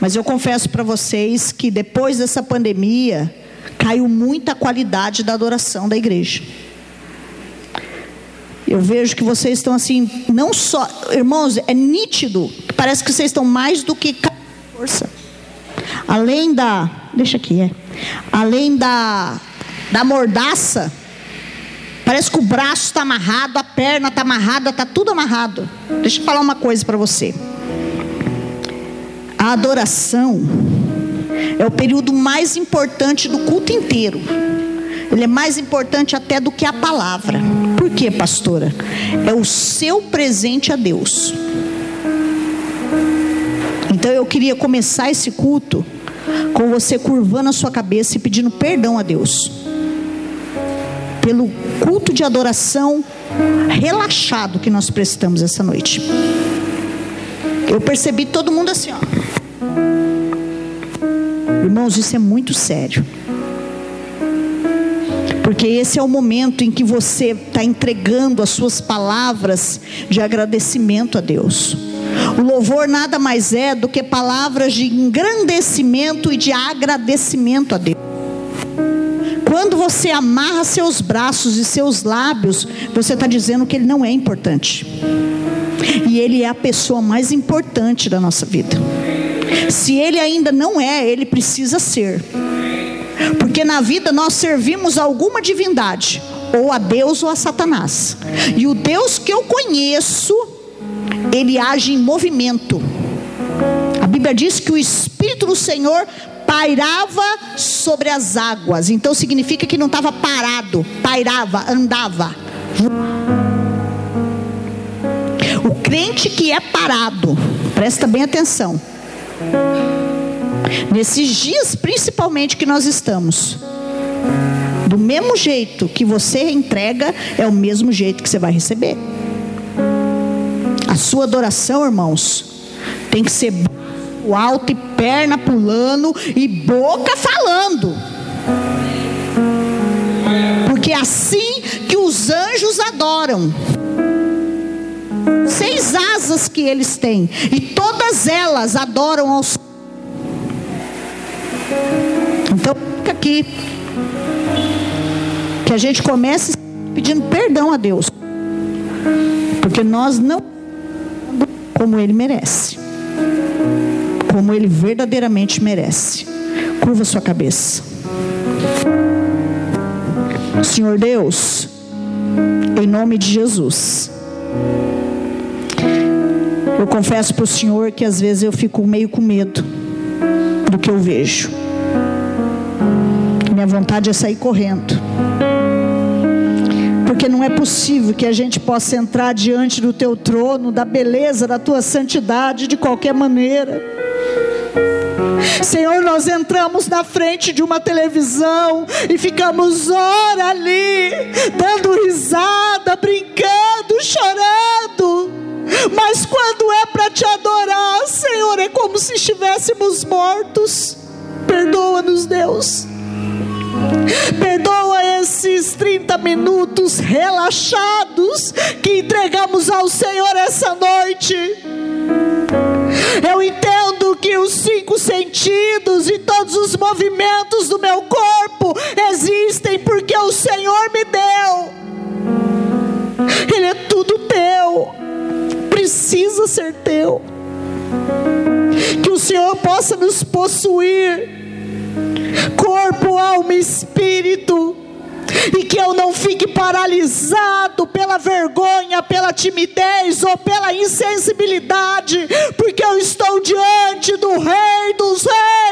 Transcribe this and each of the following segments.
Mas eu confesso para vocês que depois dessa pandemia, caiu muita qualidade da adoração da igreja. Eu vejo que vocês estão assim, não só, irmãos, é nítido, parece que vocês estão mais do que força. Além da, deixa aqui, é. Além da da mordaça, parece que o braço está amarrado, a perna está amarrada, está tudo amarrado. Deixa eu falar uma coisa para você. A adoração é o período mais importante do culto inteiro. Ele é mais importante até do que a palavra. Por quê, pastora? É o seu presente a Deus. Então eu queria começar esse culto com você curvando a sua cabeça e pedindo perdão a Deus. Pelo culto de adoração relaxado que nós prestamos essa noite. Eu percebi todo mundo assim, ó. Irmãos, isso é muito sério. Porque esse é o momento em que você está entregando as suas palavras de agradecimento a Deus. O louvor nada mais é do que palavras de engrandecimento e de agradecimento a Deus. Quando você amarra seus braços e seus lábios, você está dizendo que Ele não é importante. E Ele é a pessoa mais importante da nossa vida. Se Ele ainda não é, Ele precisa ser. Porque na vida nós servimos alguma divindade, ou a Deus ou a Satanás. E o Deus que eu conheço, ele age em movimento. A Bíblia diz que o Espírito do Senhor pairava sobre as águas. Então significa que não estava parado, pairava, andava. O crente que é parado, presta bem atenção Nesses dias, principalmente que nós estamos, do mesmo jeito que você entrega, é o mesmo jeito que você vai receber. A sua adoração, irmãos, tem que ser alto e perna pulando e boca falando. Porque é assim que os anjos adoram. Seis asas que eles têm, e todas elas adoram ao Senhor então, fica aqui. Que a gente comece pedindo perdão a Deus. Porque nós não como ele merece. Como ele verdadeiramente merece. Curva sua cabeça. Senhor Deus, em nome de Jesus. Eu confesso para o Senhor que às vezes eu fico meio com medo do que eu vejo. Minha vontade é sair correndo. Porque não é possível que a gente possa entrar diante do teu trono, da beleza, da tua santidade, de qualquer maneira. Senhor, nós entramos na frente de uma televisão e ficamos hora ali, dando risada, brincando, chorando. Mas quando é para te adorar, Senhor, é como se estivéssemos mortos. Perdoa-nos, Deus. Perdoa esses 30 minutos relaxados que entregamos ao Senhor essa noite. Eu entendo que os cinco sentidos e todos os movimentos do meu corpo existem porque o Senhor me deu. Ele é tudo teu, precisa ser teu. Que o Senhor possa nos possuir corpo, alma e espírito. E que eu não fique paralisado pela vergonha, pela timidez ou pela insensibilidade, porque eu estou diante do Rei dos Reis,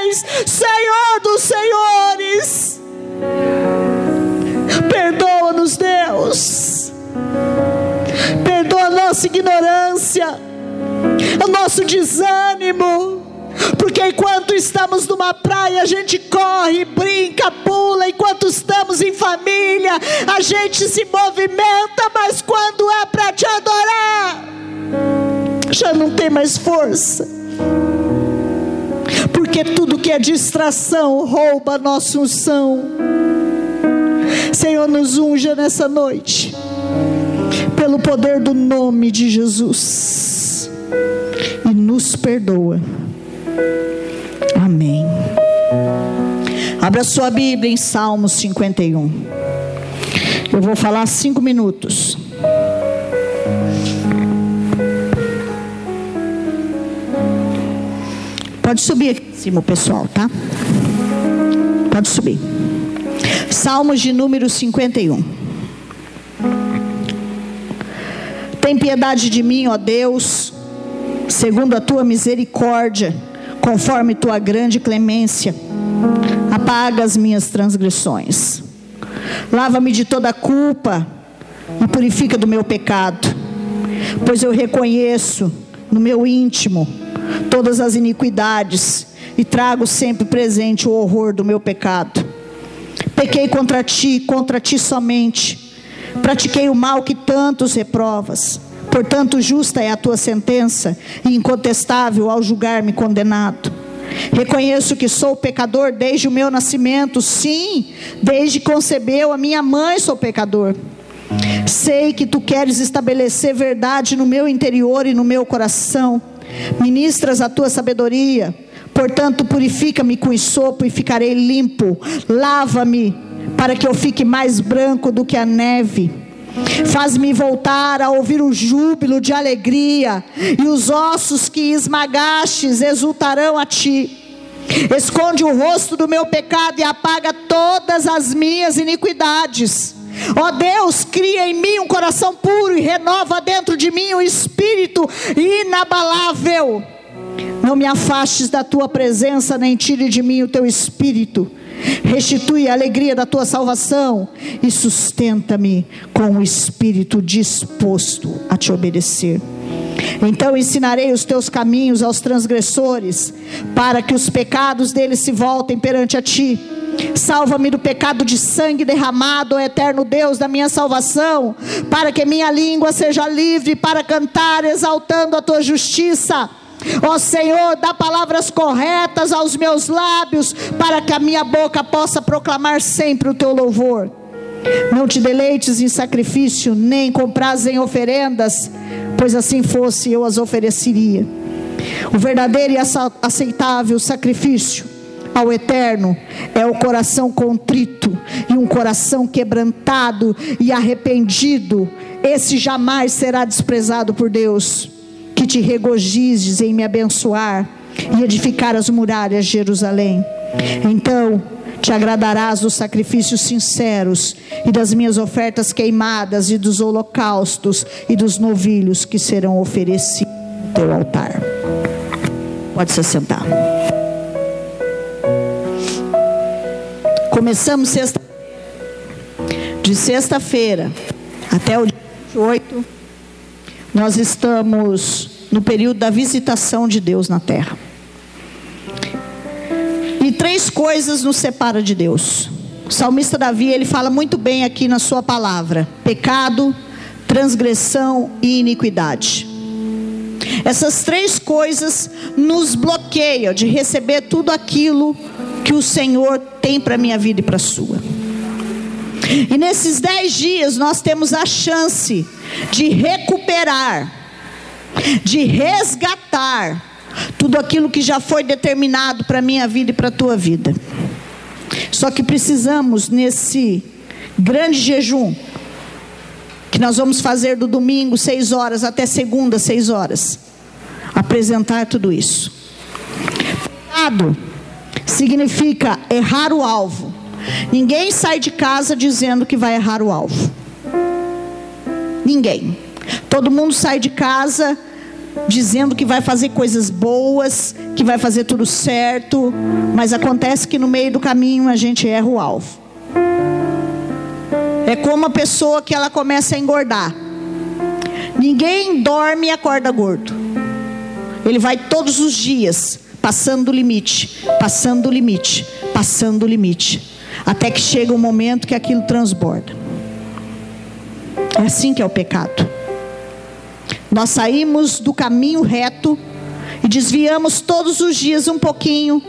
nosso desânimo porque enquanto estamos numa praia, a gente corre, brinca, pula. Enquanto estamos em família, a gente se movimenta. Mas quando é para te adorar, já não tem mais força. Porque tudo que é distração rouba a nossa unção. Senhor, nos unja nessa noite, pelo poder do nome de Jesus, nos perdoa Amém. Abra sua Bíblia em Salmos 51. Eu vou falar cinco minutos. Pode subir aqui em cima, pessoal, tá? Pode subir. Salmos de número 51. Tem piedade de mim, ó Deus, segundo a tua misericórdia, conforme tua grande clemência. Apaga as minhas transgressões. Lava-me de toda culpa e purifica do meu pecado, pois eu reconheço no meu íntimo todas as iniquidades e trago sempre presente o horror do meu pecado. Pequei contra ti, contra ti somente. Pratiquei o mal que tantos reprovas. Portanto, justa é a tua sentença e incontestável ao julgar-me condenado. Reconheço que sou pecador desde o meu nascimento, sim, desde concebeu a minha mãe sou pecador. Sei que tu queres estabelecer verdade no meu interior e no meu coração. Ministras a tua sabedoria Portanto, purifica-me com sopo e ficarei limpo. Lava-me para que eu fique mais branco do que a neve. Faz-me voltar a ouvir o júbilo de alegria, e os ossos que esmagastes exultarão a ti. Esconde o rosto do meu pecado e apaga todas as minhas iniquidades. Ó Deus, cria em mim um coração puro e renova dentro de mim um espírito inabalável. Não me afastes da tua presença, nem tire de mim o teu espírito. Restitui a alegria da tua salvação e sustenta-me com o espírito disposto a te obedecer. Então ensinarei os teus caminhos aos transgressores, para que os pecados deles se voltem perante a ti. Salva-me do pecado de sangue derramado, ó eterno Deus da minha salvação, para que minha língua seja livre para cantar, exaltando a tua justiça. Ó Senhor, dá palavras corretas aos meus lábios, para que a minha boca possa proclamar sempre o teu louvor. Não te deleites em sacrifício, nem compras em oferendas, pois assim fosse eu as ofereceria. O verdadeiro e aceitável sacrifício ao eterno é o coração contrito e um coração quebrantado e arrependido. Esse jamais será desprezado por Deus que te regozijes em me abençoar e edificar as muralhas de Jerusalém. Então te agradarás dos sacrifícios sinceros e das minhas ofertas queimadas e dos holocaustos e dos novilhos que serão oferecidos no teu altar. Pode se sentar. Começamos sexta de sexta-feira até o dia 28 nós estamos no período da visitação de Deus na terra. E três coisas nos separam de Deus. O salmista Davi, ele fala muito bem aqui na sua palavra: pecado, transgressão e iniquidade. Essas três coisas nos bloqueiam de receber tudo aquilo que o Senhor tem para minha vida e para a sua. E nesses dez dias nós temos a chance de recuperar, de resgatar tudo aquilo que já foi determinado para a minha vida e para a tua vida. Só que precisamos, nesse grande jejum, que nós vamos fazer do domingo seis horas até segunda seis horas, apresentar tudo isso. Pecado significa errar o alvo. Ninguém sai de casa dizendo que vai errar o alvo. Ninguém. Todo mundo sai de casa dizendo que vai fazer coisas boas, que vai fazer tudo certo, mas acontece que no meio do caminho a gente erra o alvo. É como a pessoa que ela começa a engordar. Ninguém dorme e acorda gordo. Ele vai todos os dias passando o limite, passando o limite, passando o limite, até que chega um momento que aquilo transborda. É assim que é o pecado. Nós saímos do caminho reto e desviamos todos os dias um pouquinho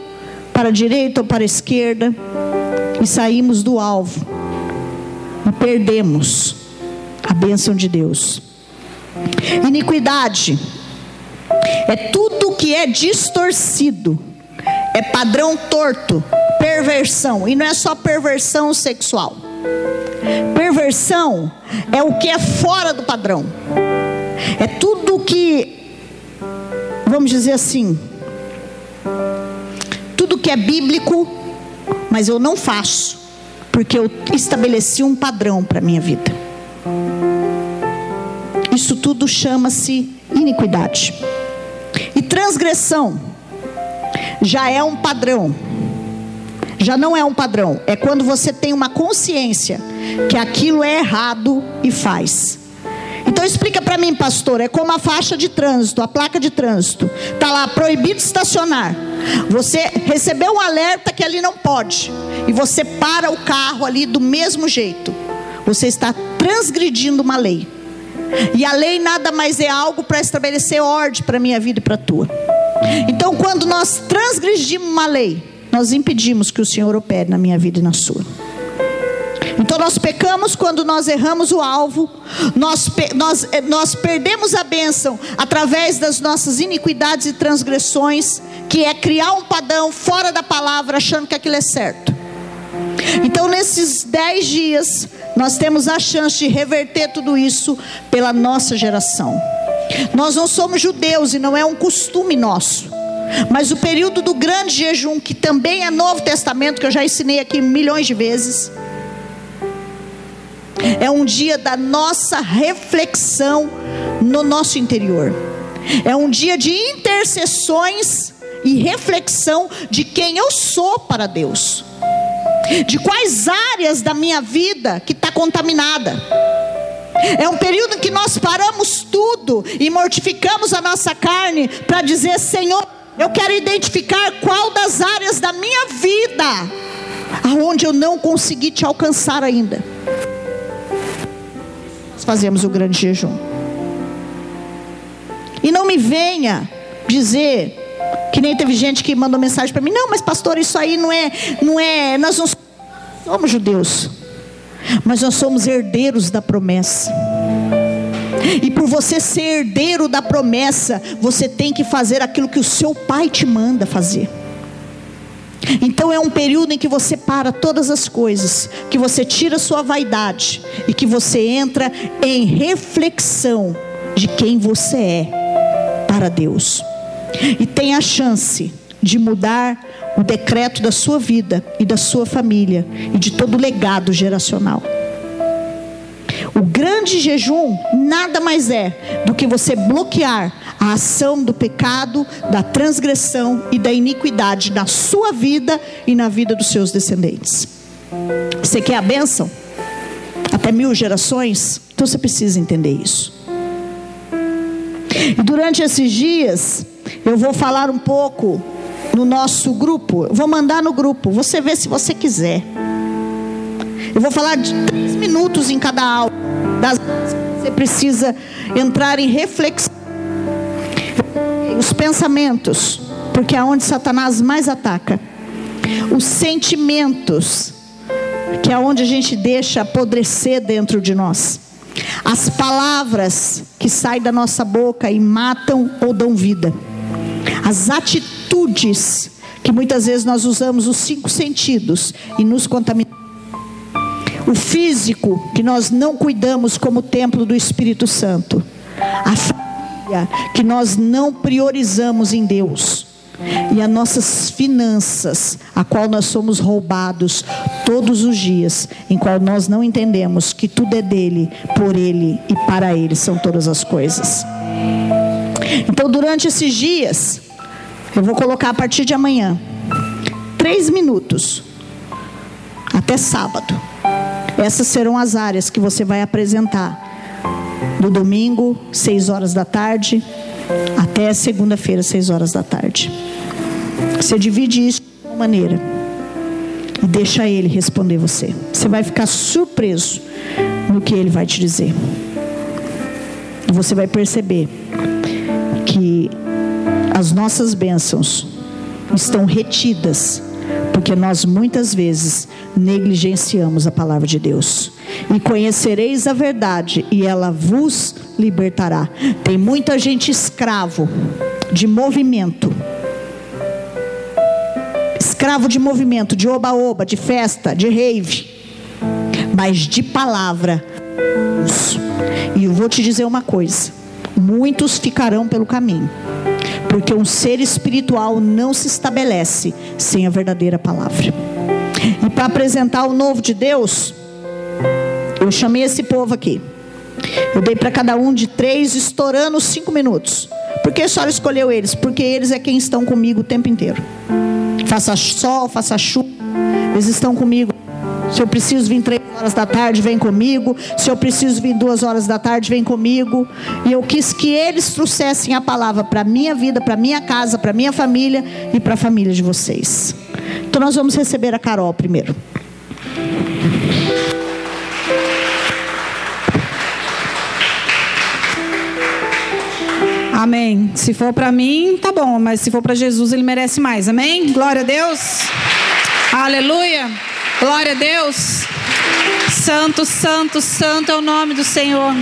para a direita ou para a esquerda e saímos do alvo e perdemos a bênção de Deus. Iniquidade é tudo que é distorcido, é padrão torto, perversão, e não é só perversão sexual. Perversão é o que é fora do padrão. É tudo que, vamos dizer assim, tudo que é bíblico, mas eu não faço, porque eu estabeleci um padrão para a minha vida. Isso tudo chama-se iniquidade. E transgressão já é um padrão. Já não é um padrão, é quando você tem uma consciência que aquilo é errado e faz. Então explica para mim, pastor, é como a faixa de trânsito, a placa de trânsito. Tá lá proibido estacionar. Você recebeu um alerta que ali não pode e você para o carro ali do mesmo jeito. Você está transgredindo uma lei. E a lei nada mais é algo para estabelecer ordem para minha vida e para a tua. Então, quando nós transgredimos uma lei, nós impedimos que o Senhor opere na minha vida e na sua. Então nós pecamos quando nós erramos o alvo, nós, nós, eh, nós perdemos a bênção através das nossas iniquidades e transgressões, que é criar um padrão fora da palavra, achando que aquilo é certo. Então, nesses dez dias, nós temos a chance de reverter tudo isso pela nossa geração. Nós não somos judeus e não é um costume nosso. Mas o período do grande jejum, que também é Novo Testamento, que eu já ensinei aqui milhões de vezes, é um dia da nossa reflexão no nosso interior. É um dia de intercessões e reflexão de quem eu sou para Deus de quais áreas da minha vida que está contaminada. É um período em que nós paramos tudo e mortificamos a nossa carne para dizer: Senhor, eu quero identificar qual das áreas da minha vida aonde eu não consegui te alcançar ainda. Fazemos o grande jejum. E não me venha dizer que nem teve gente que mandou mensagem para mim: "Não, mas pastor, isso aí não é, não é, nós não somos judeus, mas nós somos herdeiros da promessa. E por você ser herdeiro da promessa, você tem que fazer aquilo que o seu pai te manda fazer. Então é um período em que você para todas as coisas, que você tira sua vaidade e que você entra em reflexão de quem você é para Deus. E tem a chance de mudar o decreto da sua vida e da sua família e de todo o legado geracional. O grande jejum nada mais é do que você bloquear a ação do pecado, da transgressão e da iniquidade na sua vida e na vida dos seus descendentes. Você quer a bênção? Até mil gerações? Então você precisa entender isso. E durante esses dias, eu vou falar um pouco no nosso grupo. Eu vou mandar no grupo. Você vê se você quiser. Eu vou falar de três minutos em cada aula. Das você precisa entrar em reflexão. Os pensamentos, porque é onde Satanás mais ataca. Os sentimentos, que é onde a gente deixa apodrecer dentro de nós. As palavras que saem da nossa boca e matam ou dão vida. As atitudes que muitas vezes nós usamos os cinco sentidos e nos contaminamos. O físico que nós não cuidamos como templo do Espírito Santo. A família que nós não priorizamos em Deus. E as nossas finanças, a qual nós somos roubados todos os dias, em qual nós não entendemos que tudo é dele, por ele e para ele são todas as coisas. Então, durante esses dias, eu vou colocar a partir de amanhã. Três minutos. Até sábado. Essas serão as áreas que você vai apresentar. No domingo, seis horas da tarde, até segunda-feira, seis horas da tarde. Você divide isso de uma maneira. E deixa ele responder você. Você vai ficar surpreso no que ele vai te dizer. E você vai perceber que as nossas bênçãos estão retidas, porque nós muitas vezes negligenciamos a palavra de Deus. E conhecereis a verdade, e ela vos libertará. Tem muita gente escravo de movimento. escravo de movimento, de oba-oba, de festa, de rave, mas de palavra. E eu vou te dizer uma coisa: muitos ficarão pelo caminho, porque um ser espiritual não se estabelece sem a verdadeira palavra. E para apresentar o novo de Deus, eu chamei esse povo aqui. Eu dei para cada um de três, estourando cinco minutos. Por que a senhora escolheu eles? Porque eles é quem estão comigo o tempo inteiro. Faça sol, faça chuva, eles estão comigo. Se eu preciso vir três horas da tarde, vem comigo. Se eu preciso vir duas horas da tarde, vem comigo. E eu quis que eles trouxessem a palavra para minha vida, para minha casa, para minha família e para a família de vocês. Então nós vamos receber a Carol primeiro. Amém. Se for para mim, tá bom, mas se for para Jesus, ele merece mais. Amém? Glória a Deus. Aleluia. Glória a Deus. Santo, santo, santo é o nome do Senhor.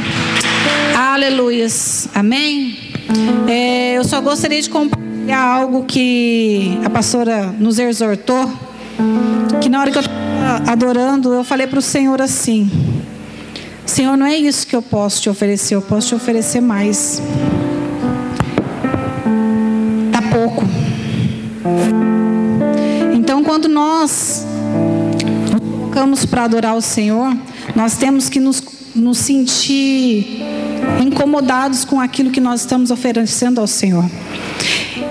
Aleluias. Amém. É, eu só gostaria de compartilhar algo que a pastora nos exortou. Que na hora que eu estava adorando, eu falei para o Senhor assim: Senhor, não é isso que eu posso te oferecer, eu posso te oferecer mais. pouco. Então, quando nós colocamos para adorar o Senhor, nós temos que nos, nos sentir incomodados com aquilo que nós estamos oferecendo ao Senhor.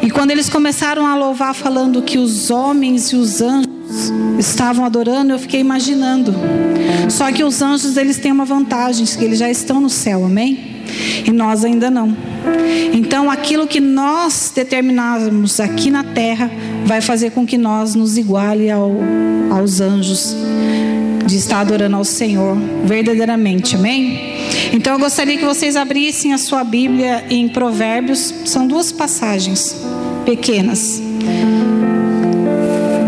E quando eles começaram a louvar, falando que os homens e os anjos estavam adorando, eu fiquei imaginando. Só que os anjos eles têm uma vantagem, que eles já estão no céu, amém? E nós ainda não. Então, aquilo que nós determinarmos aqui na terra vai fazer com que nós nos iguale ao, aos anjos de estar adorando ao Senhor verdadeiramente, amém? Então, eu gostaria que vocês abrissem a sua Bíblia em Provérbios, são duas passagens pequenas.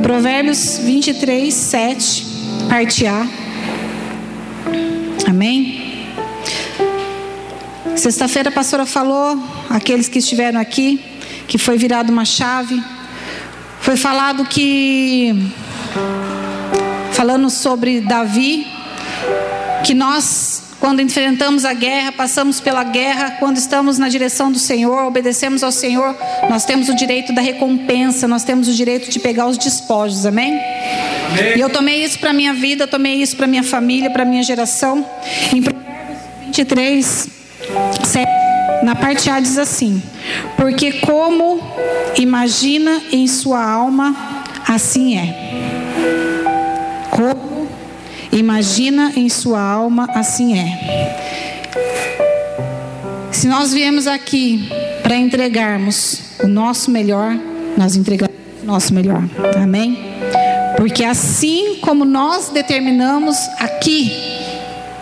Provérbios 23, 7, parte A. Amém? Sexta-feira a pastora falou, aqueles que estiveram aqui, que foi virado uma chave. Foi falado que, falando sobre Davi, que nós, quando enfrentamos a guerra, passamos pela guerra, quando estamos na direção do Senhor, obedecemos ao Senhor, nós temos o direito da recompensa, nós temos o direito de pegar os despojos, amém? amém. E eu tomei isso para minha vida, tomei isso para minha família, para minha geração. Em Provérbios 23, na parte A diz assim: Porque como imagina em sua alma, assim é. Como imagina em sua alma, assim é. Se nós viemos aqui para entregarmos o nosso melhor, nós entregamos o nosso melhor. Amém? Porque assim como nós determinamos aqui,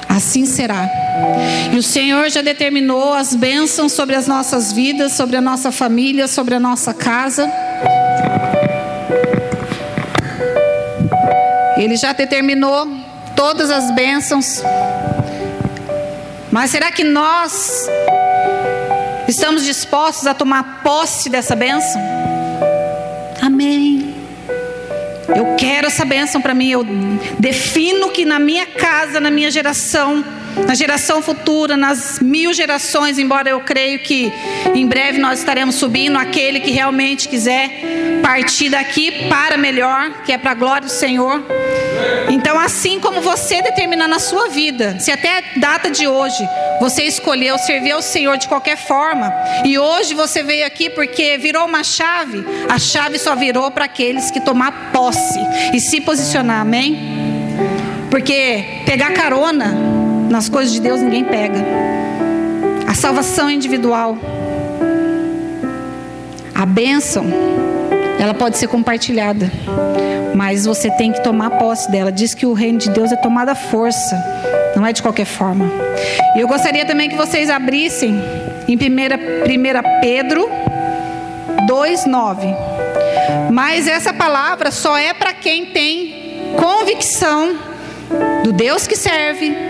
assim será. E o Senhor já determinou as bênçãos sobre as nossas vidas, sobre a nossa família, sobre a nossa casa. Ele já determinou todas as bênçãos. Mas será que nós estamos dispostos a tomar posse dessa bênção? Amém. Eu quero essa bênção para mim. Eu defino que na minha casa, na minha geração, na geração futura, nas mil gerações, embora eu creio que em breve nós estaremos subindo, aquele que realmente quiser partir daqui para melhor, que é para a glória do Senhor. Então, assim como você determinar na sua vida, se até a data de hoje você escolheu servir ao Senhor de qualquer forma, e hoje você veio aqui porque virou uma chave, a chave só virou para aqueles que tomar posse e se posicionar, amém? Porque pegar carona nas coisas de Deus ninguém pega. A salvação é individual. A bênção, ela pode ser compartilhada, mas você tem que tomar posse dela. Diz que o reino de Deus é tomado à força, não é de qualquer forma. E eu gostaria também que vocês abrissem em 1 Pedro 2,9. Mas essa palavra só é para quem tem convicção do Deus que serve,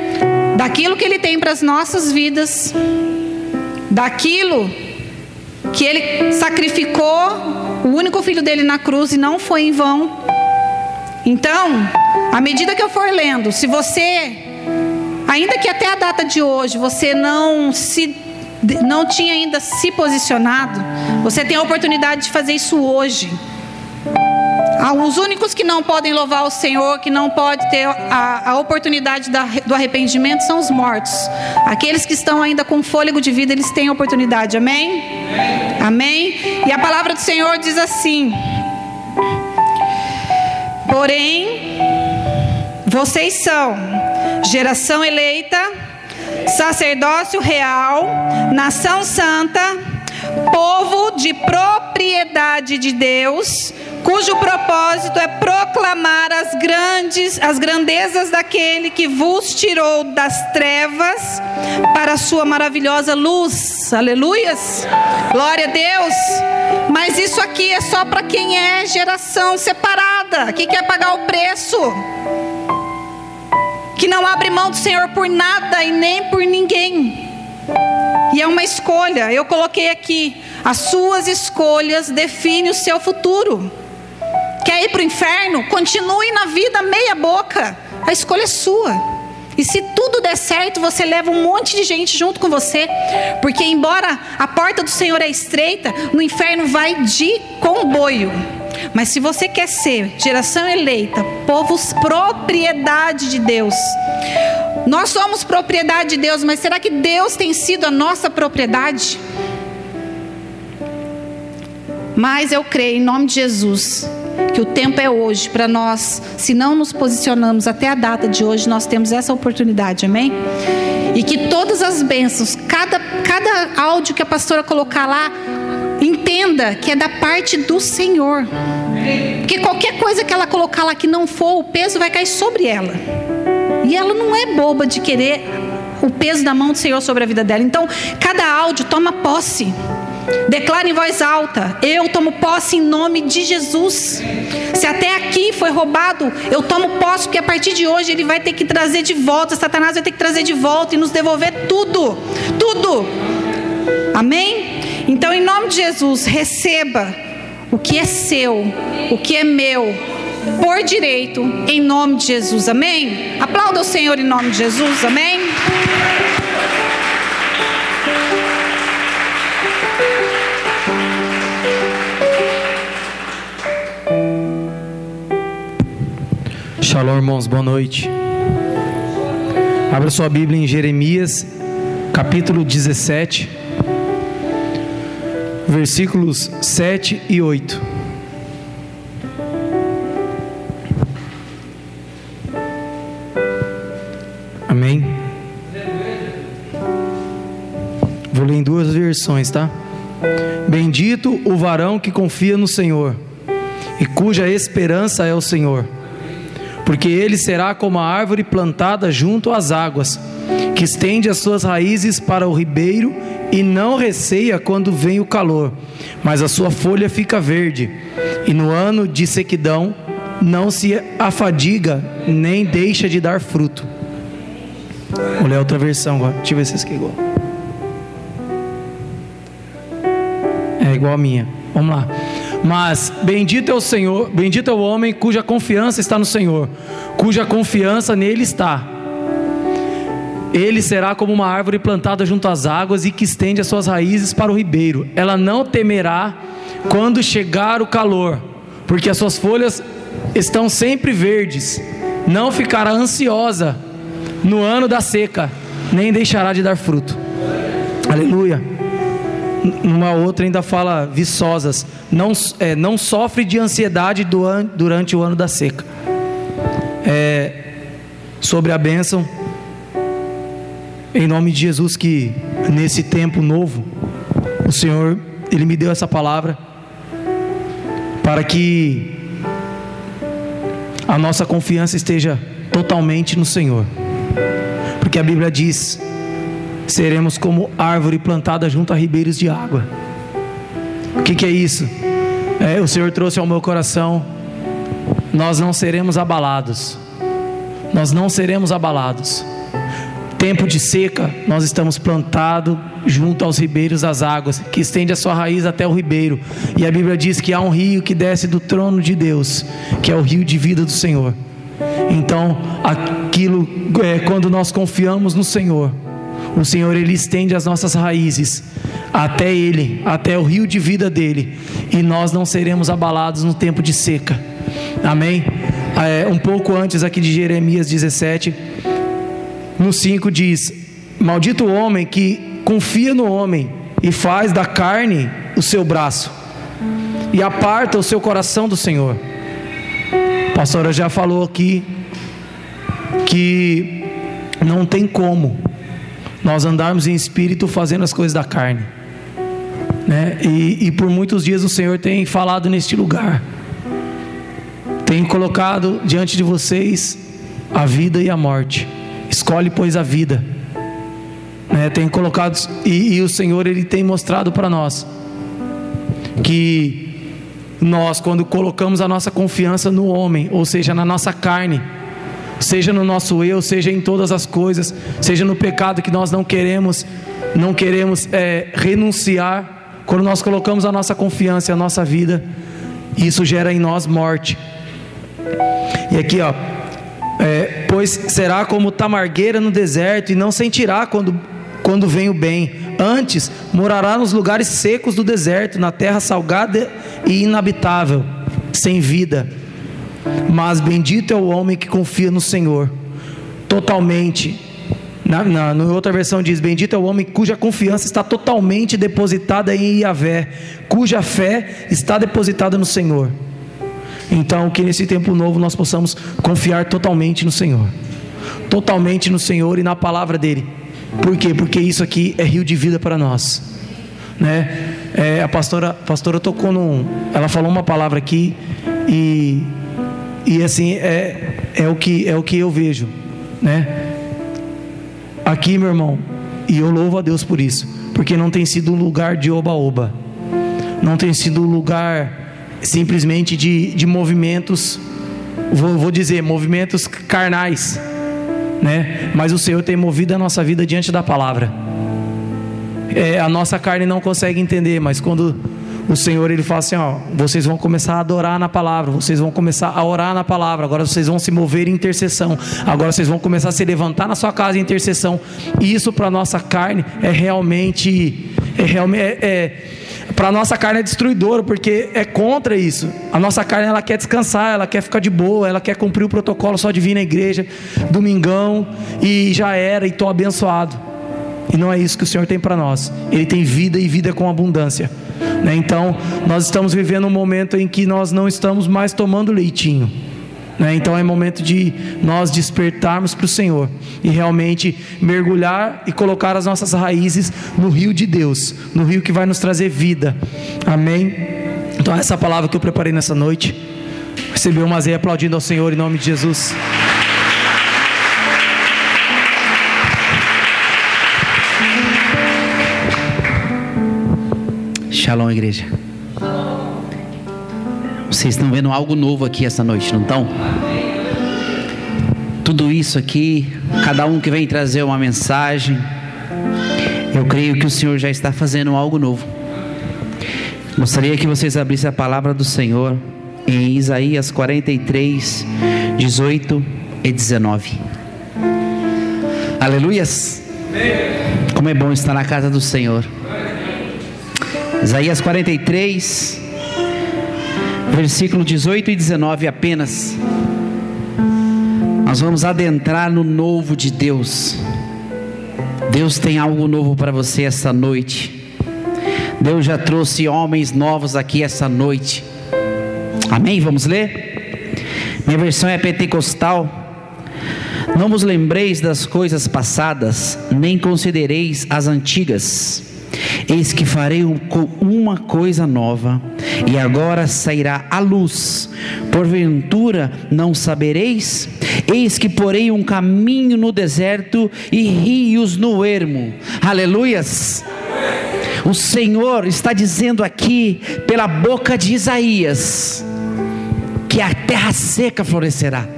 daquilo que Ele tem para as nossas vidas, daquilo que Ele sacrificou o único filho dele na cruz e não foi em vão. Então, à medida que eu for lendo, se você, ainda que até a data de hoje, você não se não tinha ainda se posicionado, você tem a oportunidade de fazer isso hoje. Os únicos que não podem louvar o Senhor, que não pode ter a, a oportunidade da, do arrependimento, são os mortos. Aqueles que estão ainda com fôlego de vida, eles têm oportunidade. Amém? Amém? Amém? E a palavra do Senhor diz assim: Porém, vocês são geração eleita, sacerdócio real, nação santa, povo de propriedade de Deus cujo propósito é proclamar as grandes, as grandezas daquele que vos tirou das trevas para a sua maravilhosa luz. Aleluias. Glória a Deus. Mas isso aqui é só para quem é geração separada, que quer pagar o preço. Que não abre mão do Senhor por nada e nem por ninguém. E é uma escolha. Eu coloquei aqui: as suas escolhas definem o seu futuro. Quer ir para o inferno? Continue na vida meia boca. A escolha é sua. E se tudo der certo, você leva um monte de gente junto com você. Porque, embora a porta do Senhor é estreita, no inferno vai de comboio. Mas se você quer ser geração eleita, povos propriedade de Deus, nós somos propriedade de Deus, mas será que Deus tem sido a nossa propriedade? Mas eu creio em nome de Jesus que o tempo é hoje para nós, se não nos posicionamos até a data de hoje, nós temos essa oportunidade, amém? E que todas as bênçãos, cada, cada áudio que a pastora colocar lá, entenda que é da parte do Senhor. Porque qualquer coisa que ela colocar lá que não for, o peso vai cair sobre ela. E ela não é boba de querer o peso da mão do Senhor sobre a vida dela. Então, cada áudio toma posse. Declara em voz alta: Eu tomo posse em nome de Jesus. Se até aqui foi roubado, eu tomo posse, porque a partir de hoje ele vai ter que trazer de volta, Satanás vai ter que trazer de volta e nos devolver tudo. Tudo. Amém? Então, em nome de Jesus, receba o que é seu, o que é meu, por direito, em nome de Jesus. Amém? Aplauda o Senhor em nome de Jesus. Amém? Shalom, irmãos, boa noite. Abra sua Bíblia em Jeremias, capítulo 17, versículos 7 e 8. Amém? Vou ler em duas versões, tá? Bendito o varão que confia no Senhor e cuja esperança é o Senhor porque ele será como a árvore plantada junto às águas, que estende as suas raízes para o ribeiro e não receia quando vem o calor, mas a sua folha fica verde, e no ano de sequidão não se afadiga nem deixa de dar fruto. Vou ler outra versão agora, deixa eu ver se é igual. É igual a minha. Vamos lá. Mas bendito é o Senhor, bendito é o homem cuja confiança está no Senhor, cuja confiança nele está. Ele será como uma árvore plantada junto às águas e que estende as suas raízes para o ribeiro. Ela não temerá quando chegar o calor, porque as suas folhas estão sempre verdes. Não ficará ansiosa no ano da seca, nem deixará de dar fruto. Aleluia. Numa outra ainda fala viçosas, não, é, não sofre de ansiedade durante o ano da seca. É, sobre a bênção, em nome de Jesus, que nesse tempo novo, o Senhor, Ele me deu essa palavra, para que a nossa confiança esteja totalmente no Senhor, porque a Bíblia diz seremos como árvore plantada junto a ribeiros de água. O que, que é isso? É, o Senhor trouxe ao meu coração. Nós não seremos abalados. Nós não seremos abalados. tempo de seca, nós estamos plantados junto aos ribeiros das águas, que estende a sua raiz até o ribeiro. E a Bíblia diz que há um rio que desce do trono de Deus, que é o rio de vida do Senhor. Então, aquilo é, quando nós confiamos no Senhor, o Senhor ele estende as nossas raízes até ele, até o rio de vida dele, e nós não seremos abalados no tempo de seca. Amém? É, um pouco antes aqui de Jeremias 17, no 5 diz: Maldito o homem que confia no homem e faz da carne o seu braço e aparta o seu coração do Senhor. A pastora já falou aqui que não tem como nós andarmos em espírito fazendo as coisas da carne. Né? E, e por muitos dias o Senhor tem falado neste lugar, tem colocado diante de vocês a vida e a morte. Escolhe, pois, a vida. Né? Tem colocado, e, e o Senhor ele tem mostrado para nós que nós, quando colocamos a nossa confiança no homem, ou seja, na nossa carne, seja no nosso eu, seja em todas as coisas, seja no pecado que nós não queremos, não queremos é, renunciar, quando nós colocamos a nossa confiança a nossa vida, isso gera em nós morte. E aqui, ó, é, pois será como tamargueira no deserto e não sentirá quando quando vem o bem. Antes morará nos lugares secos do deserto, na terra salgada e inabitável, sem vida. Mas bendito é o homem que confia no Senhor, totalmente. Na, na, na, outra versão diz: Bendito é o homem cuja confiança está totalmente depositada em Yahvé, cuja fé está depositada no Senhor. Então, que nesse tempo novo nós possamos confiar totalmente no Senhor, totalmente no Senhor e na palavra dEle. Por quê? Porque isso aqui é rio de vida para nós, né? É, a pastora, pastora tocou num, ela falou uma palavra aqui e e assim é, é o que é o que eu vejo, né? Aqui, meu irmão, e eu louvo a Deus por isso, porque não tem sido um lugar de oba-oba, não tem sido um lugar simplesmente de, de movimentos, vou, vou dizer, movimentos carnais, né? Mas o Senhor tem movido a nossa vida diante da palavra. É, a nossa carne não consegue entender, mas quando o Senhor ele fala assim: ó, vocês vão começar a adorar na palavra, vocês vão começar a orar na palavra, agora vocês vão se mover em intercessão, agora vocês vão começar a se levantar na sua casa em intercessão. E isso para nossa carne é realmente, é realmente, é, é para nossa carne é destruidor, porque é contra isso. A nossa carne ela quer descansar, ela quer ficar de boa, ela quer cumprir o protocolo só de vir na igreja, domingão e já era e tô abençoado. E não é isso que o Senhor tem para nós. Ele tem vida e vida com abundância. Né? Então, nós estamos vivendo um momento em que nós não estamos mais tomando leitinho. Né? Então, é momento de nós despertarmos para o Senhor e realmente mergulhar e colocar as nossas raízes no rio de Deus, no rio que vai nos trazer vida. Amém? Então, essa palavra que eu preparei nessa noite. Recebeu uma zeia aplaudindo ao Senhor em nome de Jesus. Shalom, igreja. Vocês estão vendo algo novo aqui essa noite, não estão? Tudo isso aqui, cada um que vem trazer uma mensagem, eu creio que o Senhor já está fazendo algo novo. Gostaria que vocês abrissem a palavra do Senhor em Isaías 43, 18 e 19. Aleluias! Como é bom estar na casa do Senhor. Isaías 43, versículo 18 e 19 apenas. Nós vamos adentrar no novo de Deus. Deus tem algo novo para você essa noite. Deus já trouxe homens novos aqui essa noite. Amém? Vamos ler? Minha versão é pentecostal. Não vos lembreis das coisas passadas, nem considereis as antigas. Eis que farei uma coisa nova, e agora sairá a luz. Porventura não sabereis? Eis que porei um caminho no deserto e rios no ermo. Aleluias! O Senhor está dizendo aqui, pela boca de Isaías, que a terra seca florescerá,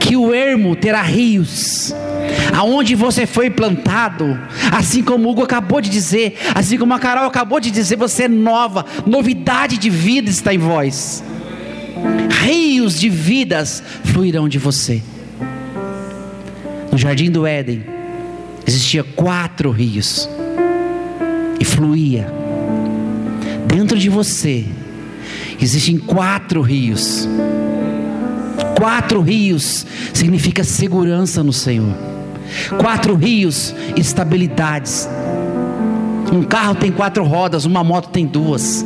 que o ermo terá rios. Aonde você foi plantado, assim como o Hugo acabou de dizer, assim como a Carol acabou de dizer, você é nova, novidade de vida está em vós. Rios de vidas fluirão de você. No jardim do Éden existia quatro rios e fluía dentro de você. Existem quatro rios. Quatro rios significa segurança no Senhor. Quatro rios, estabilidades. Um carro tem quatro rodas, uma moto tem duas.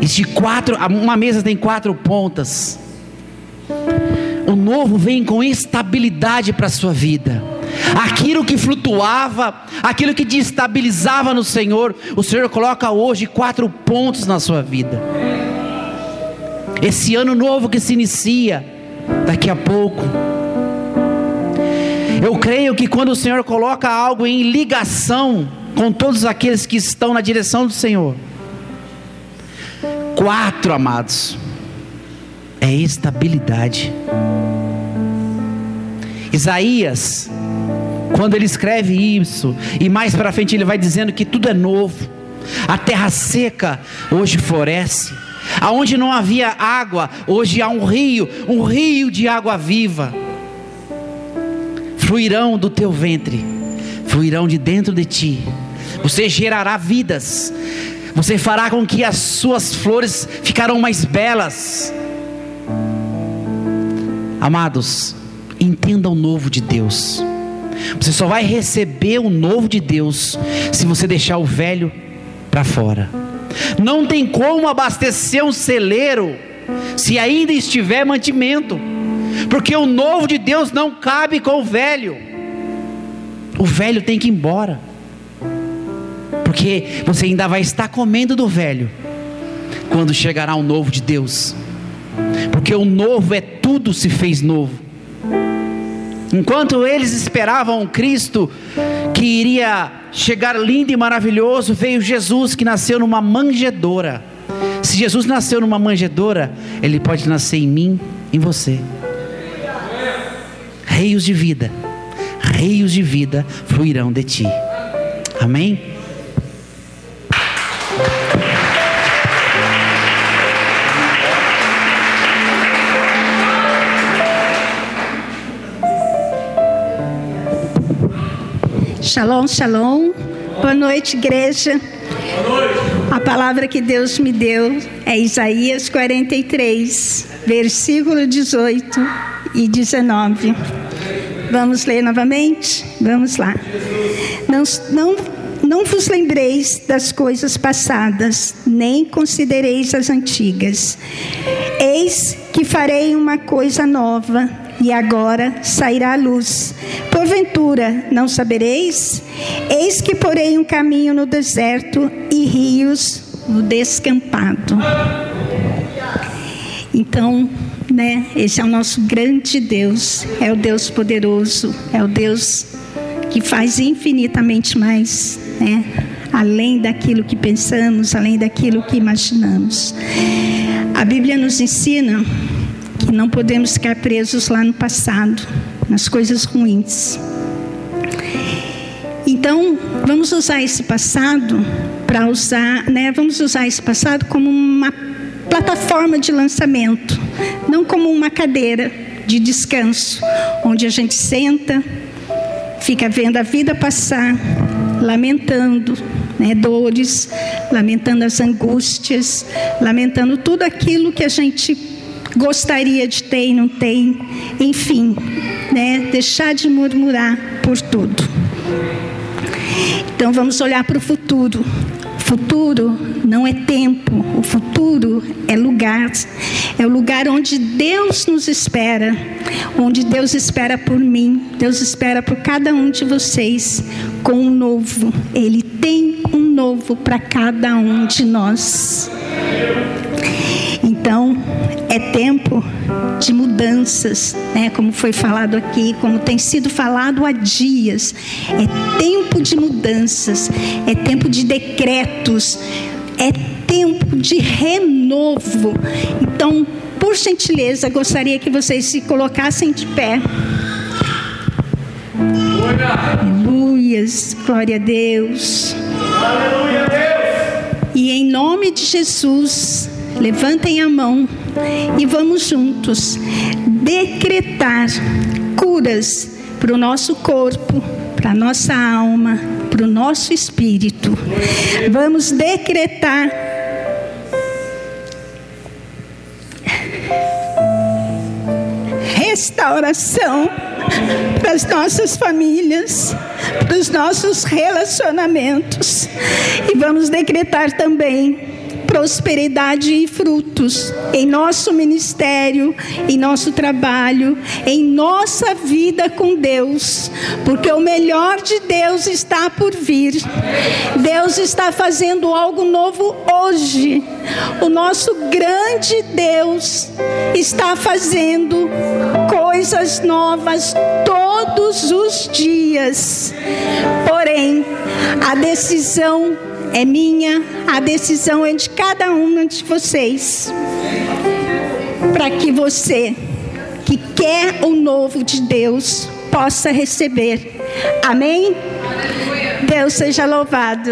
Existe quatro, uma mesa tem quatro pontas. O novo vem com estabilidade para a sua vida. Aquilo que flutuava, aquilo que destabilizava no Senhor, o Senhor coloca hoje quatro pontos na sua vida. Esse ano novo que se inicia, daqui a pouco, eu creio que quando o Senhor coloca algo em ligação com todos aqueles que estão na direção do Senhor, quatro amados, é estabilidade. Isaías, quando ele escreve isso, e mais para frente ele vai dizendo que tudo é novo, a terra seca hoje floresce, aonde não havia água, hoje há um rio, um rio de água viva fluirão do teu ventre, fluirão de dentro de ti. Você gerará vidas. Você fará com que as suas flores ficarão mais belas. Amados, entenda o novo de Deus. Você só vai receber o novo de Deus se você deixar o velho para fora. Não tem como abastecer um celeiro se ainda estiver mantimento porque o novo de Deus não cabe com o velho. O velho tem que ir embora, porque você ainda vai estar comendo do velho quando chegará o novo de Deus, porque o novo é tudo se fez novo. Enquanto eles esperavam Cristo que iria chegar lindo e maravilhoso, veio Jesus que nasceu numa manjedoura. Se Jesus nasceu numa manjedoura, ele pode nascer em mim, em você rios de vida, rios de vida fluirão de ti. Amém? Shalom, shalom. Boa noite, igreja. Boa noite. A palavra que Deus me deu é Isaías 43, versículo 18 e 19. Vamos ler novamente? Vamos lá. Não, não, não vos lembreis das coisas passadas, nem considereis as antigas. Eis que farei uma coisa nova, e agora sairá a luz. Porventura, não sabereis? Eis que porei um caminho no deserto e rios no descampado. Então, né? Esse é o nosso grande Deus, é o Deus poderoso, é o Deus que faz infinitamente mais, né? Além daquilo que pensamos, além daquilo que imaginamos. A Bíblia nos ensina que não podemos ficar presos lá no passado, nas coisas ruins. Então, vamos usar esse passado para usar, né? Vamos usar esse passado como uma plataforma de lançamento, não como uma cadeira de descanso, onde a gente senta, fica vendo a vida passar, lamentando né, dores, lamentando as angústias, lamentando tudo aquilo que a gente gostaria de ter e não tem, enfim, né, deixar de murmurar por tudo. Então vamos olhar para o futuro. Futuro não é tempo, o futuro é lugar. É o lugar onde Deus nos espera, onde Deus espera por mim, Deus espera por cada um de vocês com um novo. Ele tem um novo para cada um de nós. Então, é tempo de mudanças, né? como foi falado aqui, como tem sido falado há dias. É tempo de mudanças, é tempo de decretos, é tempo de renovo. Então, por gentileza, gostaria que vocês se colocassem de pé. Aleluias. Glória a Deus. Aleluia, Deus. E em nome de Jesus, levantem a mão e vamos juntos decretar curas para o nosso corpo, para a nossa alma, para o nosso espírito. Vamos decretar restauração para as nossas famílias, para os nossos relacionamentos. E vamos decretar também prosperidade e frutos em nosso ministério, em nosso trabalho, em nossa vida com Deus, porque o melhor de Deus está por vir. Deus está fazendo algo novo hoje. O nosso grande Deus está fazendo coisas novas todos os dias. Porém, a decisão é minha, a decisão é de cada um de vocês. Para que você que quer o novo de Deus possa receber. Amém? Deus seja louvado.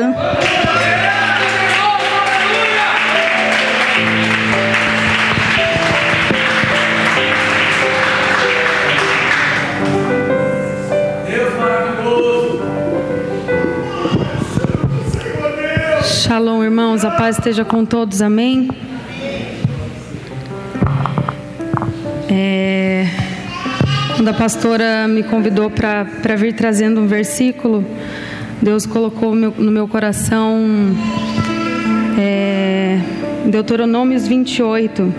Shalom, irmãos, a paz esteja com todos, amém? É, quando a pastora me convidou para vir trazendo um versículo, Deus colocou no meu coração é, Deuteronômios 28,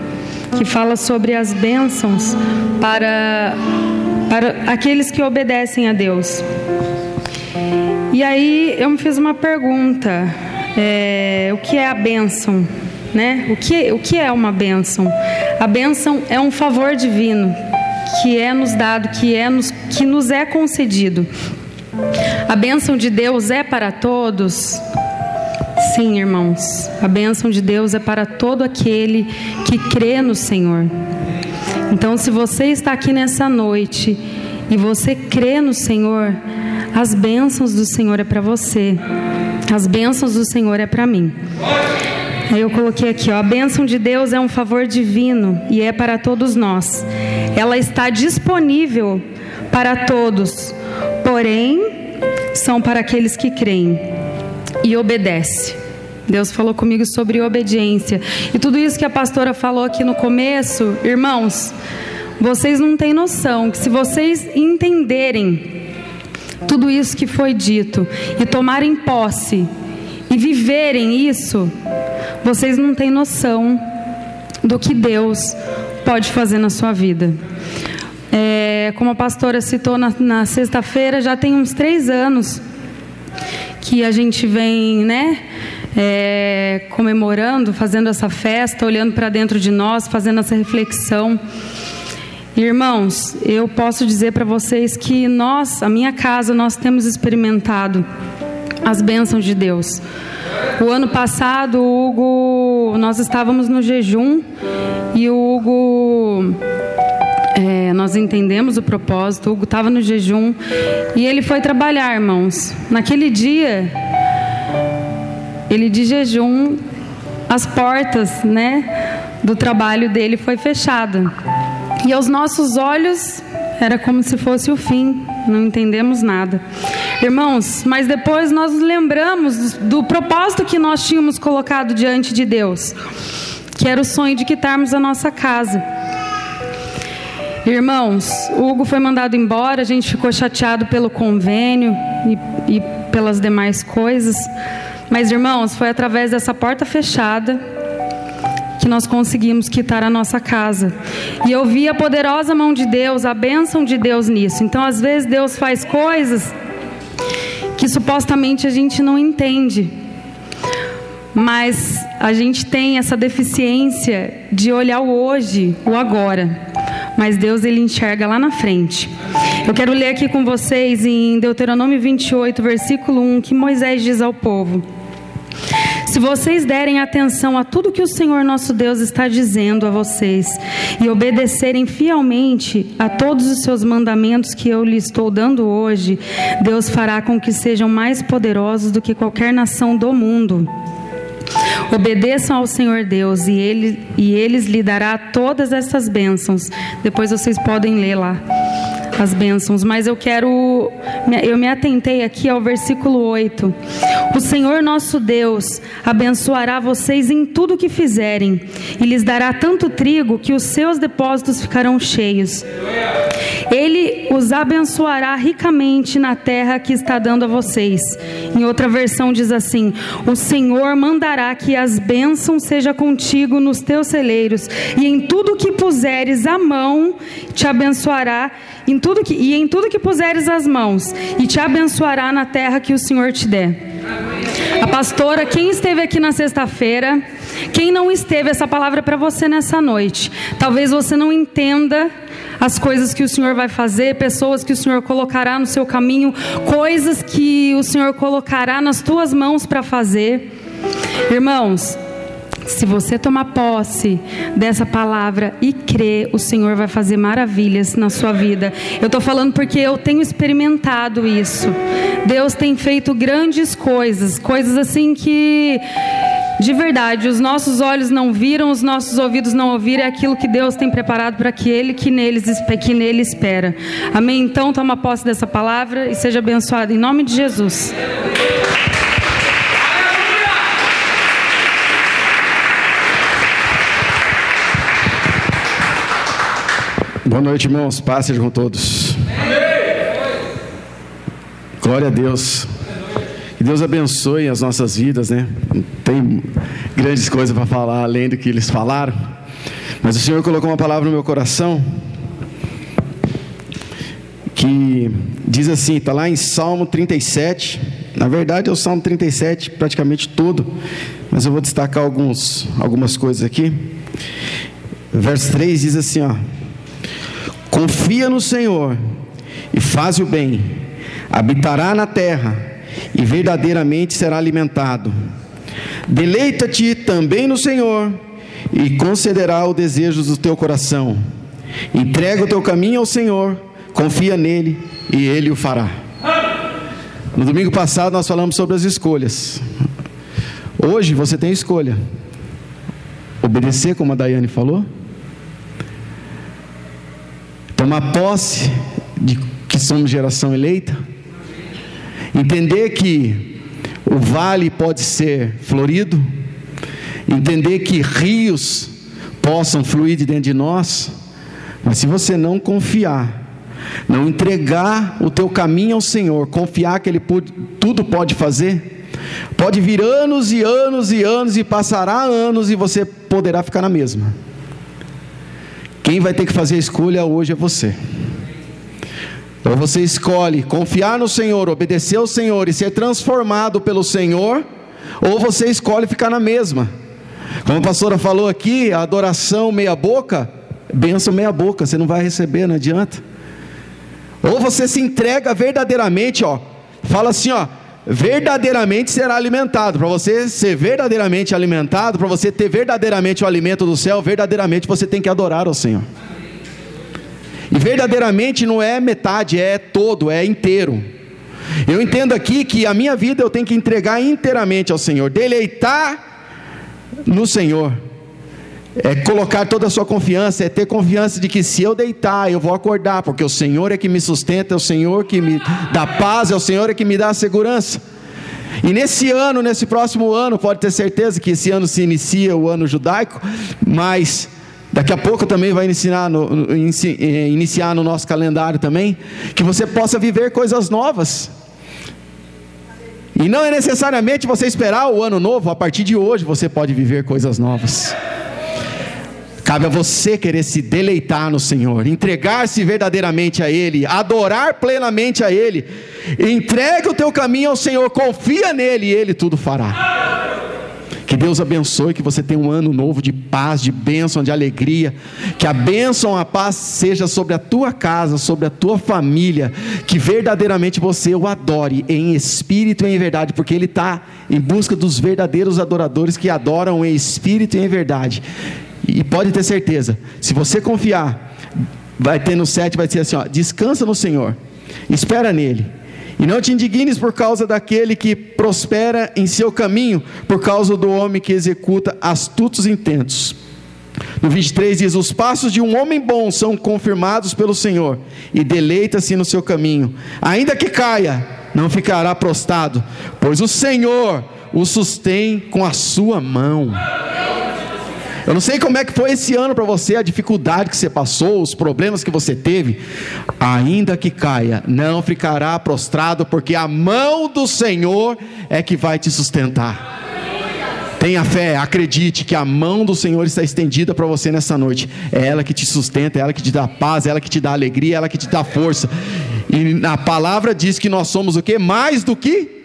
que fala sobre as bênçãos para, para aqueles que obedecem a Deus. E aí eu me fiz uma pergunta é, o que é a bênção, né? O que, o que é uma bênção? A bênção é um favor divino que é nos dado, que, é nos, que nos é concedido. A bênção de Deus é para todos? Sim, irmãos. A bênção de Deus é para todo aquele que crê no Senhor. Então, se você está aqui nessa noite e você crê no Senhor, as bênçãos do Senhor é para você. As bênçãos do Senhor é para mim. Aí eu coloquei aqui, ó, a bênção de Deus é um favor divino e é para todos nós. Ela está disponível para todos, porém são para aqueles que creem e obedecem. Deus falou comigo sobre obediência. E tudo isso que a pastora falou aqui no começo, irmãos, vocês não têm noção que se vocês entenderem tudo isso que foi dito e tomarem posse e viverem isso, vocês não têm noção do que Deus pode fazer na sua vida. É, como a pastora citou na, na sexta-feira, já tem uns três anos que a gente vem, né? É, comemorando, fazendo essa festa, olhando para dentro de nós, fazendo essa reflexão. Irmãos, eu posso dizer para vocês que nós, a minha casa, nós temos experimentado as bênçãos de Deus. O ano passado, o Hugo, nós estávamos no jejum e o Hugo, é, nós entendemos o propósito. O Hugo estava no jejum e ele foi trabalhar, irmãos. Naquele dia, ele de jejum, as portas, né, do trabalho dele foi fechada. E aos nossos olhos era como se fosse o fim, não entendemos nada. Irmãos, mas depois nós nos lembramos do, propósito que nós tínhamos colocado diante de Deus, que era o sonho de quitarmos a nossa casa. Irmãos, Hugo foi mandado embora, a gente ficou chateado pelo convênio e, e pelas demais coisas. Mas, irmãos, foi através dessa porta fechada que nós conseguimos quitar a nossa casa. E eu vi a poderosa mão de Deus, a bênção de Deus nisso. Então, às vezes, Deus faz coisas que supostamente a gente não entende. Mas a gente tem essa deficiência de olhar o hoje, o agora. Mas Deus ele enxerga lá na frente. Eu quero ler aqui com vocês em Deuteronômio 28, versículo 1, que Moisés diz ao povo: Se vocês derem atenção a tudo que o Senhor nosso Deus está dizendo a vocês e obedecerem fielmente a todos os seus mandamentos que eu lhes estou dando hoje, Deus fará com que sejam mais poderosos do que qualquer nação do mundo. Obedeçam ao Senhor Deus e ele, e eles lhe dará todas essas bênçãos. Depois vocês podem ler lá as bênçãos, mas eu quero, eu me atentei aqui ao versículo 8. O Senhor nosso Deus abençoará vocês em tudo que fizerem, e lhes dará tanto trigo que os seus depósitos ficarão cheios. Ele os abençoará ricamente na terra que está dando a vocês. Em outra versão diz assim: O Senhor mandará que as bênçãos seja contigo nos teus celeiros, e em tudo que puseres a mão te abençoará em tudo que, e em tudo que puseres as mãos, e te abençoará na terra que o Senhor te der. A pastora, quem esteve aqui na sexta-feira, quem não esteve, essa palavra é para você nessa noite. Talvez você não entenda as coisas que o Senhor vai fazer, pessoas que o Senhor colocará no seu caminho, coisas que o Senhor colocará nas tuas mãos para fazer. Irmãos, se você tomar posse dessa palavra e crer, o Senhor vai fazer maravilhas na sua vida. Eu estou falando porque eu tenho experimentado isso. Deus tem feito grandes coisas, coisas assim que de verdade, os nossos olhos não viram, os nossos ouvidos não ouviram, é aquilo que Deus tem preparado para aquele que, neles, que nele espera. Amém? Então, toma posse dessa palavra e seja abençoado em nome de Jesus. Boa noite, irmãos. Paz seja com todos. Glória a Deus. Que Deus abençoe as nossas vidas, né? Tem grandes coisas para falar além do que eles falaram. Mas o Senhor colocou uma palavra no meu coração que diz assim, está lá em Salmo 37. Na verdade é o Salmo 37 praticamente todo, mas eu vou destacar alguns, algumas coisas aqui. Verso 3 diz assim, ó: Confia no Senhor e faz o bem, habitará na terra e verdadeiramente será alimentado. Deleita-te também no Senhor e concederá o desejo do teu coração. Entrega o teu caminho ao Senhor, confia nele e ele o fará. No domingo passado nós falamos sobre as escolhas. Hoje você tem escolha. Obedecer, como a Daiane falou, tomar posse de que somos geração eleita, entender que o vale pode ser florido, entender que rios possam fluir de dentro de nós, mas se você não confiar, não entregar o teu caminho ao Senhor, confiar que Ele tudo pode fazer, pode vir anos e anos e anos e passará anos e você poderá ficar na mesma. Quem vai ter que fazer a escolha hoje é você. Ou você escolhe confiar no Senhor, obedecer ao Senhor e ser transformado pelo Senhor, ou você escolhe ficar na mesma. Como a pastora falou aqui, a adoração meia-boca, benção meia-boca, você não vai receber, não adianta. Ou você se entrega verdadeiramente, ó, fala assim, ó, verdadeiramente será alimentado. Para você ser verdadeiramente alimentado, para você ter verdadeiramente o alimento do céu, verdadeiramente você tem que adorar ao Senhor. E verdadeiramente não é metade, é todo, é inteiro. Eu entendo aqui que a minha vida eu tenho que entregar inteiramente ao Senhor, deleitar no Senhor. É colocar toda a sua confiança, é ter confiança de que se eu deitar, eu vou acordar, porque o Senhor é que me sustenta, é o Senhor que me dá paz, é o Senhor é que me dá segurança. E nesse ano, nesse próximo ano, pode ter certeza que esse ano se inicia o ano judaico, mas daqui a pouco também vai iniciar no, eh, iniciar no nosso calendário também, que você possa viver coisas novas. E não é necessariamente você esperar o ano novo, a partir de hoje você pode viver coisas novas. Cabe a você querer se deleitar no Senhor, entregar-se verdadeiramente a Ele, adorar plenamente a Ele. Entregue o teu caminho ao Senhor, confia nele e Ele tudo fará. Que Deus abençoe, que você tenha um ano novo de paz, de bênção, de alegria. Que a bênção, a paz seja sobre a tua casa, sobre a tua família. Que verdadeiramente você o adore em espírito e em verdade, porque Ele está em busca dos verdadeiros adoradores que adoram em espírito e em verdade. E pode ter certeza, se você confiar, vai ter no 7, vai ser assim: ó, descansa no Senhor, espera nele. E não te indignes por causa daquele que prospera em seu caminho, por causa do homem que executa astutos intentos. No 23 diz: Os passos de um homem bom são confirmados pelo Senhor, e deleita-se no seu caminho. Ainda que caia, não ficará prostrado, pois o Senhor o sustém com a sua mão. Eu não sei como é que foi esse ano para você, a dificuldade que você passou, os problemas que você teve. Ainda que caia, não ficará prostrado, porque a mão do Senhor é que vai te sustentar. Tenha fé, acredite que a mão do Senhor está estendida para você nessa noite. É ela que te sustenta, é ela que te dá paz, é ela que te dá alegria, é ela que te dá força. E a palavra diz que nós somos o que? Mais do que?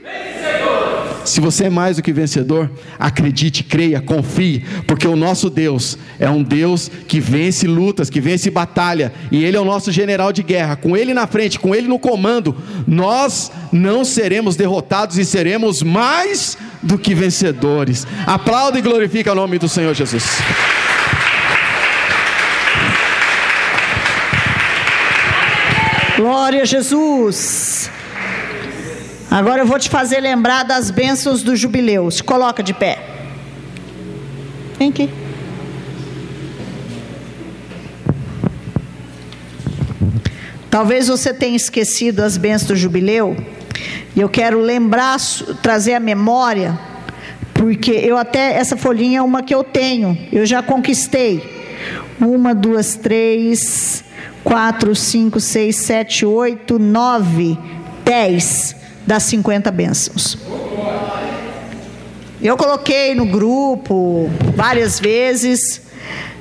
Se você é mais do que vencedor, acredite, creia, confie, porque o nosso Deus é um Deus que vence lutas, que vence batalha, e Ele é o nosso general de guerra. Com Ele na frente, com Ele no comando, nós não seremos derrotados e seremos mais do que vencedores. Aplauda e glorifica o nome do Senhor Jesus. Glória a Jesus. Agora eu vou te fazer lembrar das bênçãos do jubileu. Se coloca de pé. Vem aqui. Talvez você tenha esquecido as bênçãos do jubileu. E eu quero lembrar, trazer a memória, porque eu até, essa folhinha é uma que eu tenho, eu já conquistei. Uma, duas, três, quatro, cinco, seis, sete, oito, nove, dez das 50 bênçãos. Eu coloquei no grupo várias vezes,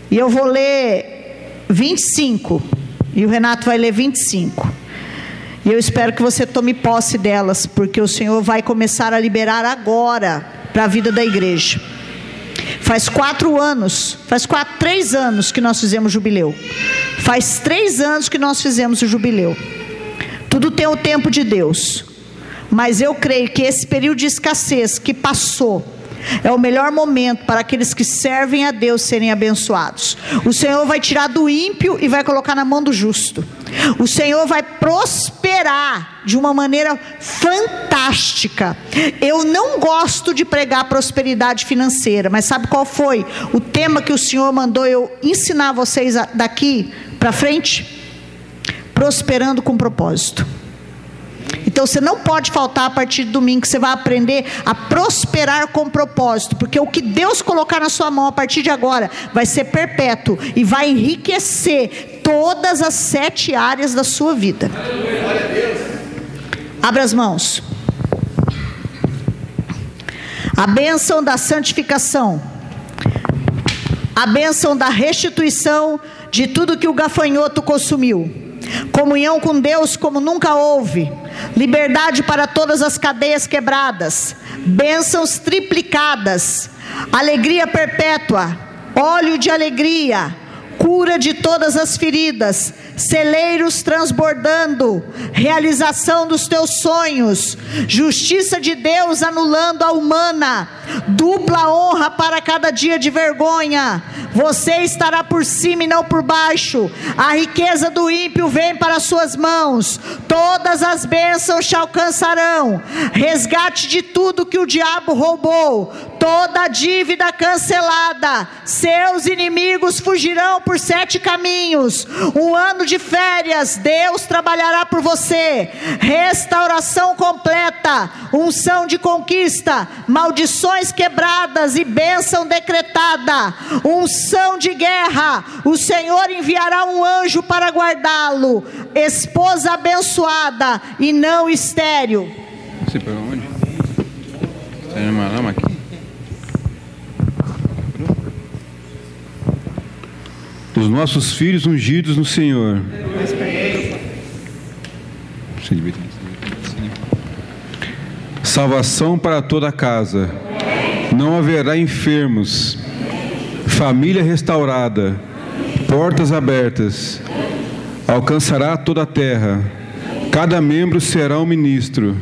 e eu vou ler 25, e o Renato vai ler 25. E eu espero que você tome posse delas, porque o Senhor vai começar a liberar agora para a vida da igreja. Faz quatro anos, faz quatro, três anos que nós fizemos jubileu. Faz três anos que nós fizemos o jubileu. Tudo tem o tempo de Deus. Mas eu creio que esse período de escassez que passou, é o melhor momento para aqueles que servem a Deus serem abençoados. O Senhor vai tirar do ímpio e vai colocar na mão do justo. O Senhor vai prosperar de uma maneira fantástica. Eu não gosto de pregar prosperidade financeira, mas sabe qual foi o tema que o Senhor mandou eu ensinar vocês daqui para frente? Prosperando com propósito. Então você não pode faltar a partir de domingo, que você vai aprender a prosperar com propósito, porque o que Deus colocar na sua mão a partir de agora vai ser perpétuo e vai enriquecer todas as sete áreas da sua vida. Abra as mãos. A bênção da santificação, a bênção da restituição de tudo que o gafanhoto consumiu comunhão com Deus como nunca houve, liberdade para todas as cadeias quebradas, bênçãos triplicadas, alegria perpétua, óleo de alegria, cura de todas as feridas, celeiros transbordando, realização dos teus sonhos, justiça de Deus anulando a humana, dupla honra para cada dia de vergonha. Você estará por cima e não por baixo. A riqueza do ímpio vem para suas mãos. Todas as bênçãos te alcançarão. Resgate de tudo que o diabo roubou. Toda dívida cancelada. Seus inimigos fugirão por sete caminhos. Um ano de férias, Deus trabalhará por você. Restauração completa, unção de conquista, maldições quebradas e bênção decretada. Unção de guerra, o Senhor enviará um anjo para guardá-lo. Esposa abençoada e não estéril. Você pegou onde? Tem uma lama aqui? Os nossos filhos ungidos no Senhor. Salvação para toda a casa. Não haverá enfermos, família restaurada, portas abertas, alcançará toda a terra. Cada membro será um ministro.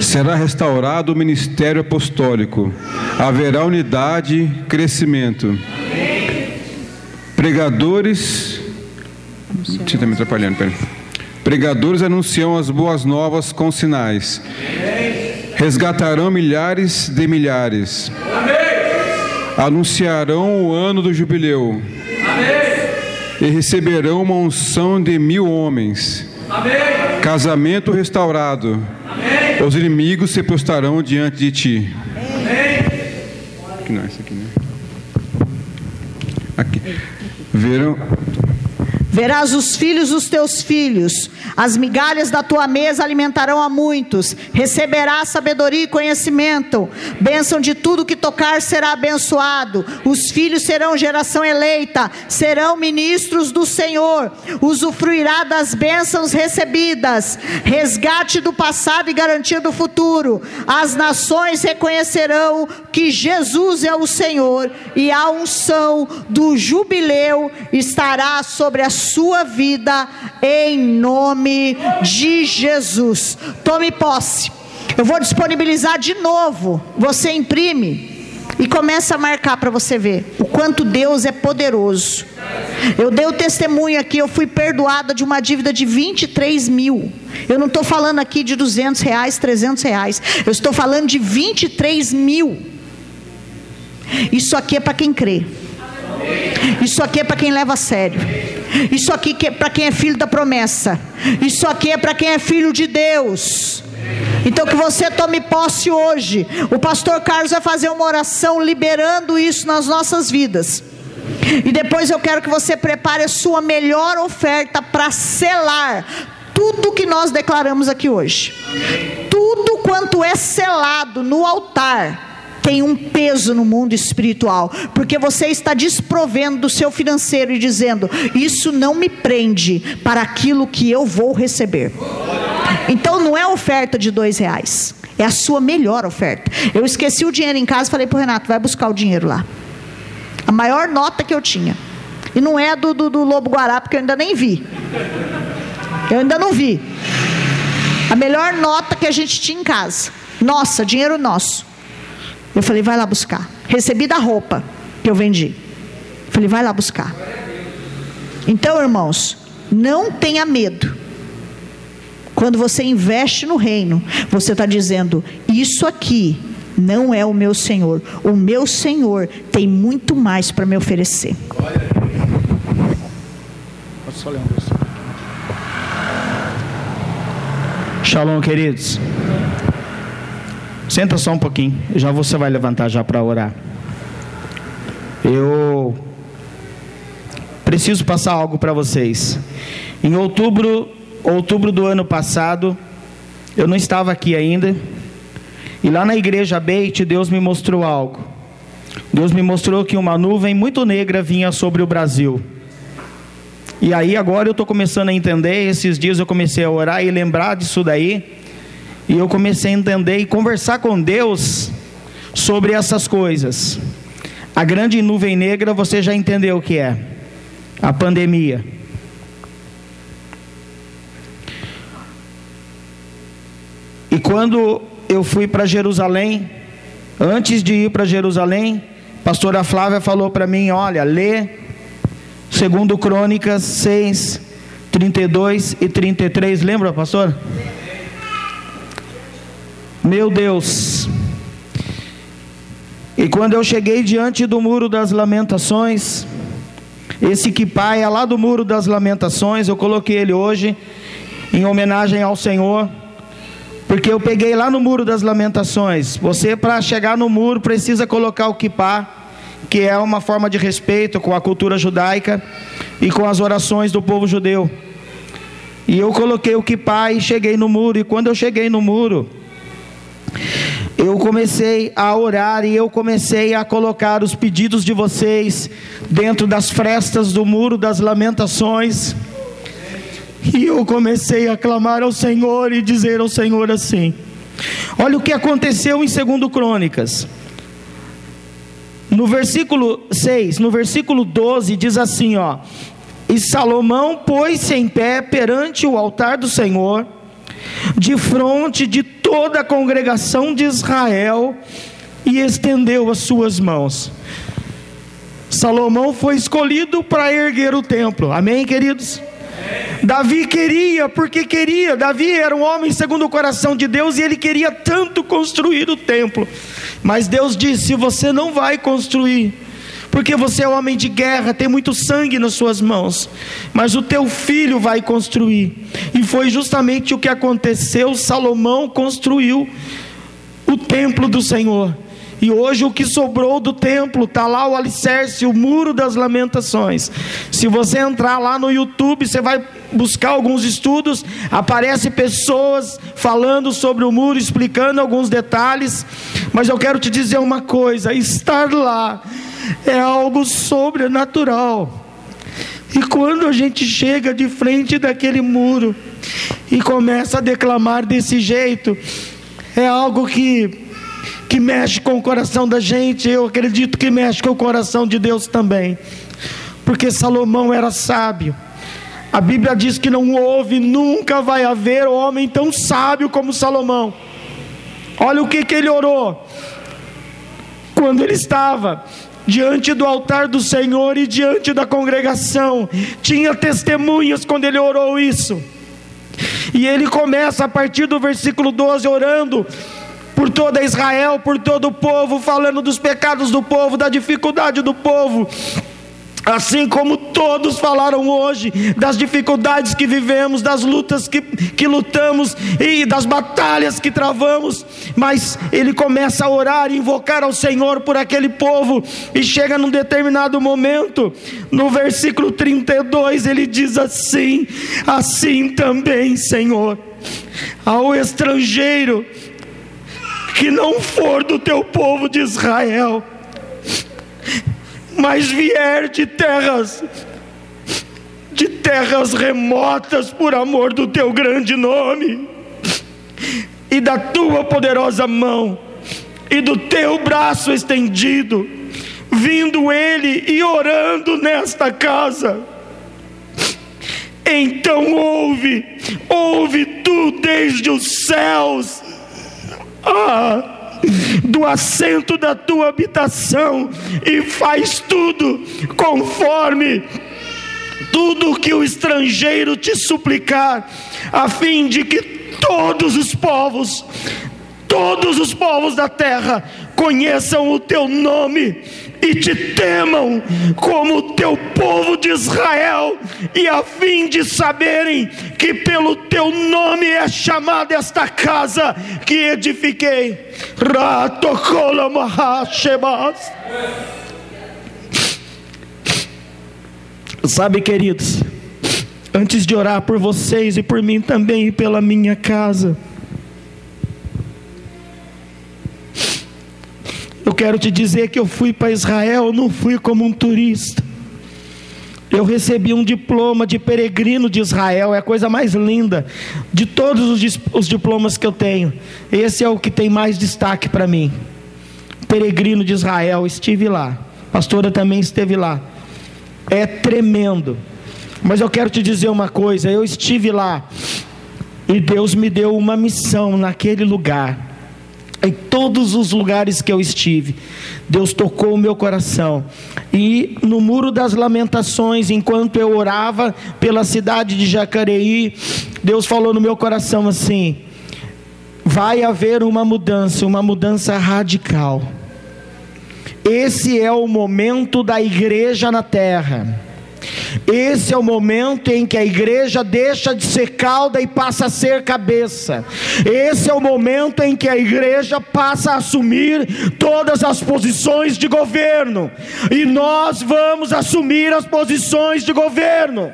Será restaurado o ministério apostólico. Haverá unidade, crescimento. Pregadores. Você está me atrapalhando, peraí. Pregadores anunciam as boas novas com sinais. Resgatarão milhares de milhares. Anunciarão o ano do jubileu. E receberão uma unção de mil homens. Casamento restaurado. Os inimigos se postarão diante de ti. Aqui não, esse aqui, né? Aqui. Verão. Verás os filhos dos teus filhos, as migalhas da tua mesa alimentarão a muitos, receberás sabedoria e conhecimento, bênção de tudo que tocar será abençoado, os filhos serão geração eleita, serão ministros do Senhor, usufruirá das bênçãos recebidas, resgate do passado e garantia do futuro, as nações reconhecerão que Jesus é o Senhor e a unção do jubileu estará sobre a sua vida em nome de Jesus. Tome posse. Eu vou disponibilizar de novo. Você imprime e começa a marcar para você ver o quanto Deus é poderoso. Eu dei o testemunho aqui, eu fui perdoada de uma dívida de 23 mil. Eu não estou falando aqui de 200 reais, 300 reais. Eu estou falando de 23 mil. Isso aqui é para quem crê. Isso aqui é para quem leva a sério. Isso aqui é para quem é filho da promessa. Isso aqui é para quem é filho de Deus. Então que você tome posse hoje. O pastor Carlos vai fazer uma oração liberando isso nas nossas vidas. E depois eu quero que você prepare a sua melhor oferta para selar tudo que nós declaramos aqui hoje. Tudo quanto é selado no altar tem um peso no mundo espiritual, porque você está desprovendo do seu financeiro e dizendo: Isso não me prende para aquilo que eu vou receber. Então não é oferta de dois reais, é a sua melhor oferta. Eu esqueci o dinheiro em casa e falei para o Renato: vai buscar o dinheiro lá. A maior nota que eu tinha. E não é do, do, do Lobo Guará, porque eu ainda nem vi. Eu ainda não vi. A melhor nota que a gente tinha em casa. Nossa, dinheiro nosso. Eu falei, vai lá buscar. Recebi da roupa que eu vendi. falei, vai lá buscar. Então, irmãos, não tenha medo. Quando você investe no reino, você está dizendo: Isso aqui não é o meu Senhor. O meu Senhor tem muito mais para me oferecer. Shalom, queridos. Senta só um pouquinho, já você vai levantar já para orar. Eu preciso passar algo para vocês. Em outubro, outubro do ano passado, eu não estava aqui ainda. E lá na igreja Beit, Deus me mostrou algo. Deus me mostrou que uma nuvem muito negra vinha sobre o Brasil. E aí agora eu estou começando a entender. Esses dias eu comecei a orar e lembrar disso daí. E eu comecei a entender e conversar com Deus sobre essas coisas. A grande nuvem negra, você já entendeu o que é? A pandemia. E quando eu fui para Jerusalém, antes de ir para Jerusalém, a pastora Flávia falou para mim: olha, lê segundo Crônicas 6, 32 e 33. Lembra, pastor? Meu Deus. E quando eu cheguei diante do muro das lamentações, esse quipai é lá do muro das lamentações, eu coloquei ele hoje em homenagem ao Senhor, porque eu peguei lá no muro das lamentações. Você para chegar no muro precisa colocar o quipá, que é uma forma de respeito com a cultura judaica e com as orações do povo judeu. E eu coloquei o quipá e cheguei no muro, e quando eu cheguei no muro, eu comecei a orar e eu comecei a colocar os pedidos de vocês dentro das frestas do muro das lamentações. E eu comecei a clamar ao Senhor e dizer ao Senhor assim: Olha o que aconteceu em 2 Crônicas. No versículo 6, no versículo 12, diz assim: ó. E Salomão pôs-se em pé perante o altar do Senhor, de frente de toda a congregação de Israel, e estendeu as suas mãos. Salomão foi escolhido para erguer o templo. Amém, queridos? Davi queria, porque queria. Davi era um homem segundo o coração de Deus e ele queria tanto construir o templo. Mas Deus disse: Você não vai construir, porque você é homem de guerra, tem muito sangue nas suas mãos. Mas o teu filho vai construir. E foi justamente o que aconteceu. Salomão construiu o templo do Senhor. E hoje o que sobrou do templo, está lá o alicerce, o muro das lamentações. Se você entrar lá no YouTube, você vai buscar alguns estudos, aparece pessoas falando sobre o muro, explicando alguns detalhes. Mas eu quero te dizer uma coisa: estar lá é algo sobrenatural. E quando a gente chega de frente daquele muro e começa a declamar desse jeito, é algo que que mexe com o coração da gente, eu acredito que mexe com o coração de Deus também. Porque Salomão era sábio. A Bíblia diz que não houve, nunca vai haver homem tão sábio como Salomão. Olha o que, que ele orou. Quando ele estava diante do altar do Senhor e diante da congregação, tinha testemunhas quando ele orou isso. E ele começa a partir do versículo 12 orando por toda Israel, por todo o povo, falando dos pecados do povo, da dificuldade do povo. Assim como todos falaram hoje das dificuldades que vivemos, das lutas que, que lutamos e das batalhas que travamos, mas ele começa a orar e invocar ao Senhor por aquele povo, e chega num determinado momento, no versículo 32, ele diz assim: Assim também, Senhor, ao estrangeiro que não for do teu povo de Israel, mas vier de terras, de terras remotas, por amor do teu grande nome, e da tua poderosa mão, e do teu braço estendido, vindo ele e orando nesta casa. Então ouve, ouve tu desde os céus ah, do assento da tua habitação e faz tudo conforme tudo que o estrangeiro te suplicar, a fim de que todos os povos, todos os povos da terra conheçam o teu nome e te temam como o teu povo de Israel, e a fim de saberem que pelo teu nome é chamada esta casa que edifiquei. Sabe, queridos, antes de orar por vocês e por mim também e pela minha casa, Eu quero te dizer que eu fui para Israel, não fui como um turista. Eu recebi um diploma de peregrino de Israel, é a coisa mais linda de todos os, os diplomas que eu tenho. Esse é o que tem mais destaque para mim. Peregrino de Israel, estive lá. A pastora também esteve lá. É tremendo. Mas eu quero te dizer uma coisa: eu estive lá e Deus me deu uma missão naquele lugar em todos os lugares que eu estive, Deus tocou o meu coração. E no Muro das Lamentações, enquanto eu orava pela cidade de Jacareí, Deus falou no meu coração assim: vai haver uma mudança, uma mudança radical. Esse é o momento da igreja na terra. Esse é o momento em que a igreja deixa de ser cauda e passa a ser cabeça. Esse é o momento em que a igreja passa a assumir todas as posições de governo. E nós vamos assumir as posições de governo.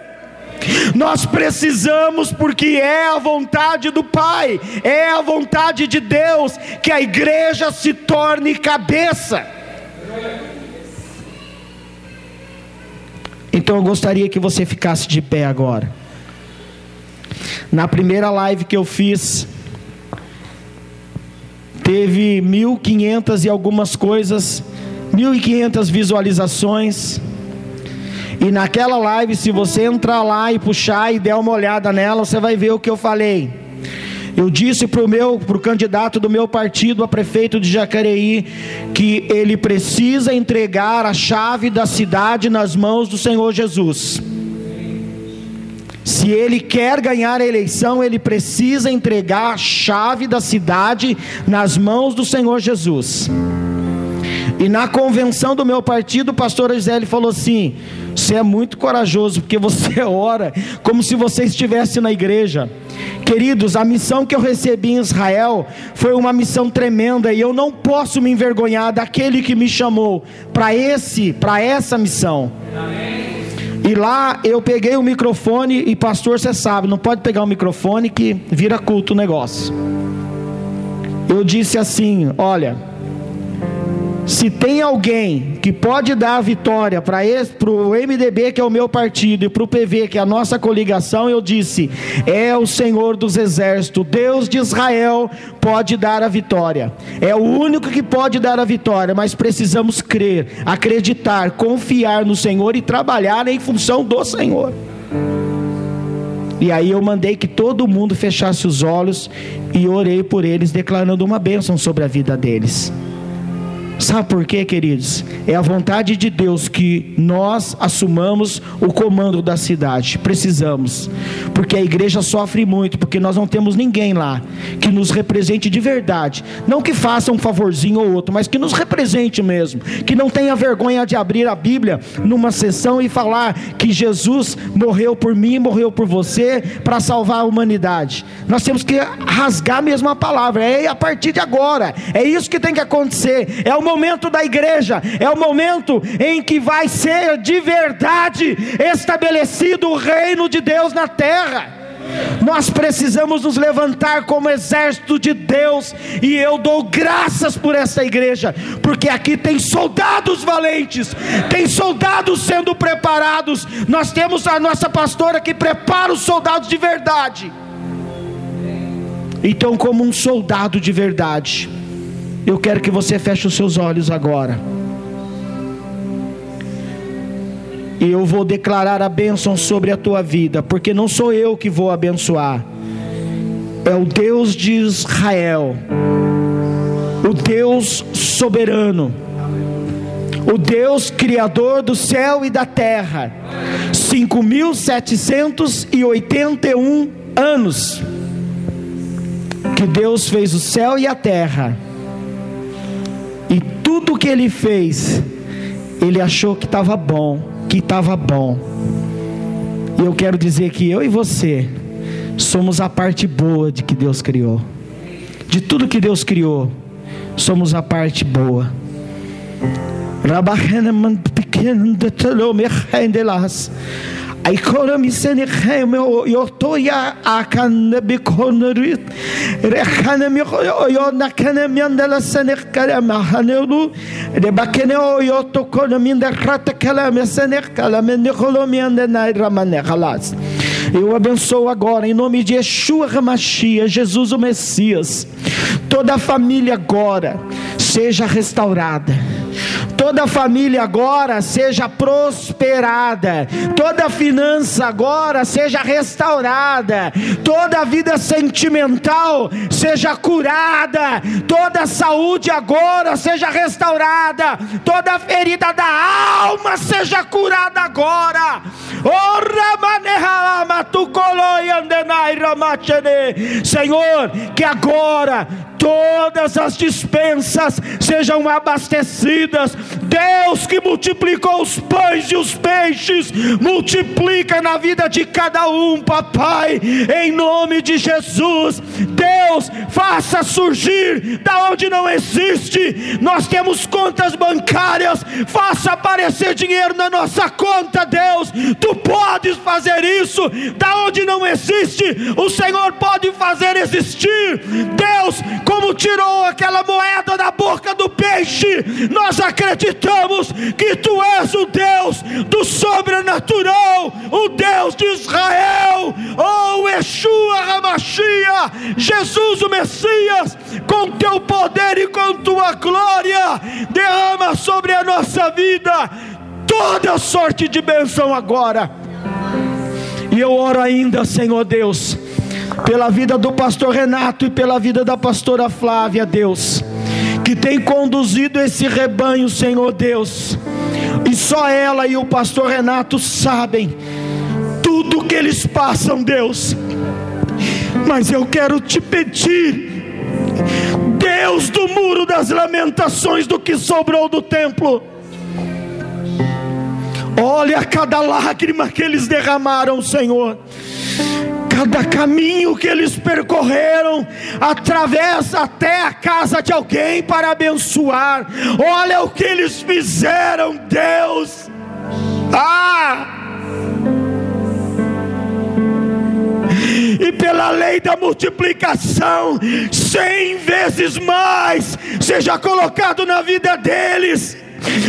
Nós precisamos, porque é a vontade do Pai, é a vontade de Deus, que a igreja se torne cabeça. Então eu gostaria que você ficasse de pé agora. Na primeira live que eu fiz, teve 1.500 e algumas coisas, 1.500 visualizações. E naquela live, se você entrar lá e puxar e der uma olhada nela, você vai ver o que eu falei. Eu disse para o meu, para o candidato do meu partido a prefeito de Jacareí, que ele precisa entregar a chave da cidade nas mãos do Senhor Jesus. Se ele quer ganhar a eleição, ele precisa entregar a chave da cidade nas mãos do Senhor Jesus. E na convenção do meu partido, o pastor Gisele falou assim: Você é muito corajoso, porque você ora como se você estivesse na igreja. Queridos, a missão que eu recebi em Israel foi uma missão tremenda e eu não posso me envergonhar daquele que me chamou para esse, para essa missão. E lá eu peguei o microfone e pastor, você sabe, não pode pegar o microfone que vira culto o negócio. Eu disse assim, olha, se tem alguém que pode dar a vitória para o MDB, que é o meu partido, e para o PV, que é a nossa coligação, eu disse: é o Senhor dos Exércitos, Deus de Israel, pode dar a vitória. É o único que pode dar a vitória, mas precisamos crer, acreditar, confiar no Senhor e trabalhar em função do Senhor. E aí eu mandei que todo mundo fechasse os olhos e orei por eles, declarando uma bênção sobre a vida deles. Sabe por quê, queridos? É a vontade de Deus que nós assumamos o comando da cidade. Precisamos. Porque a igreja sofre muito, porque nós não temos ninguém lá que nos represente de verdade. Não que faça um favorzinho ou outro, mas que nos represente mesmo. Que não tenha vergonha de abrir a Bíblia numa sessão e falar que Jesus morreu por mim, morreu por você, para salvar a humanidade. Nós temos que rasgar mesmo a palavra. É a partir de agora. É isso que tem que acontecer. É o momento da igreja, é o momento em que vai ser de verdade estabelecido o reino de Deus na terra. Nós precisamos nos levantar como exército de Deus, e eu dou graças por essa igreja, porque aqui tem soldados valentes, tem soldados sendo preparados. Nós temos a nossa pastora que prepara os soldados de verdade. Então, como um soldado de verdade, eu quero que você feche os seus olhos agora. E eu vou declarar a bênção sobre a tua vida, porque não sou eu que vou abençoar, é o Deus de Israel, o Deus soberano, o Deus criador do céu e da terra. 5.781 anos que Deus fez o céu e a terra tudo que ele fez, ele achou que estava bom, que estava bom. E eu quero dizer que eu e você somos a parte boa de que Deus criou. De tudo que Deus criou, somos a parte boa. Aikora misene kheme yoto ya akan bikonurit rekhane mi yo nakane miandela sene kala mahanelu de bakene o yoto kono minda rata kala mesene kala men kholo miande na ramane khalas. Eu abençoo agora, em nome de Yeshua Hamashia, Jesus o Messias. Toda a família agora seja restaurada toda família agora seja prosperada, toda finança agora seja restaurada, toda vida sentimental seja curada, toda saúde agora seja restaurada, toda ferida da alma seja curada agora. Senhor, que agora todas as dispensas sejam abastecidas. Deus que multiplicou os pães e os peixes, multiplica na vida de cada um, papai, em nome de Jesus. Deus, faça surgir da onde não existe. Nós temos contas bancárias, faça aparecer dinheiro na nossa conta, Deus. Tu podes fazer isso da onde não existe. O Senhor pode fazer existir. Deus, como tirou aquela moeda da boca do peixe, nós acreditamos que tu és o Deus do sobrenatural, o Deus de Israel, oh Yeshua Hamashia, Jesus o Messias, com teu poder e com tua glória, derrama sobre a nossa vida toda sorte de bênção agora. E eu oro ainda, Senhor Deus, pela vida do pastor Renato e pela vida da pastora Flávia, Deus, que tem conduzido esse rebanho, Senhor Deus. E só ela e o pastor Renato sabem tudo que eles passam, Deus. Mas eu quero te pedir, Deus do muro das lamentações, do que sobrou do templo. Olha cada lágrima que eles derramaram, Senhor cada caminho que eles percorreram, atravessa até a casa de alguém para abençoar. Olha o que eles fizeram, Deus. Ah! e pela lei da multiplicação, cem vezes mais seja colocado na vida deles,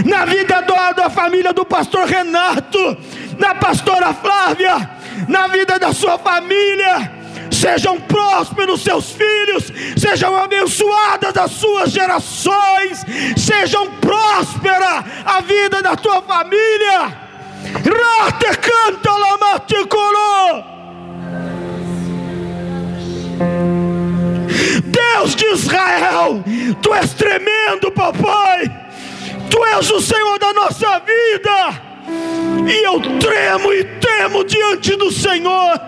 na vida da família do pastor Renato, da pastora Flávia, na vida da sua família. Sejam prósperos seus filhos, sejam abençoadas as suas gerações, sejam próspera a vida da tua família. Rate canta Deus de Israel, tu és tremendo, papai. Tu és o Senhor da nossa vida. E eu tremo e temo diante do Senhor,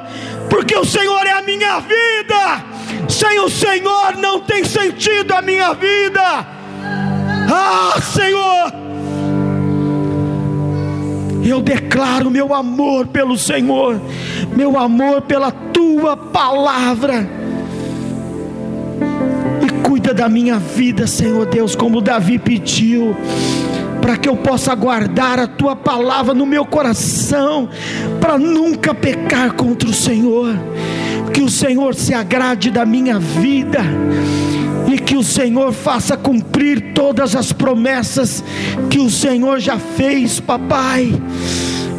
porque o Senhor é a minha vida. Sem o Senhor não tem sentido a minha vida. Ah, Senhor, eu declaro meu amor pelo Senhor, meu amor pela tua palavra. E cuida da minha vida, Senhor Deus, como Davi pediu para que eu possa guardar a tua palavra no meu coração, para nunca pecar contra o Senhor. Que o Senhor se agrade da minha vida e que o Senhor faça cumprir todas as promessas que o Senhor já fez, papai.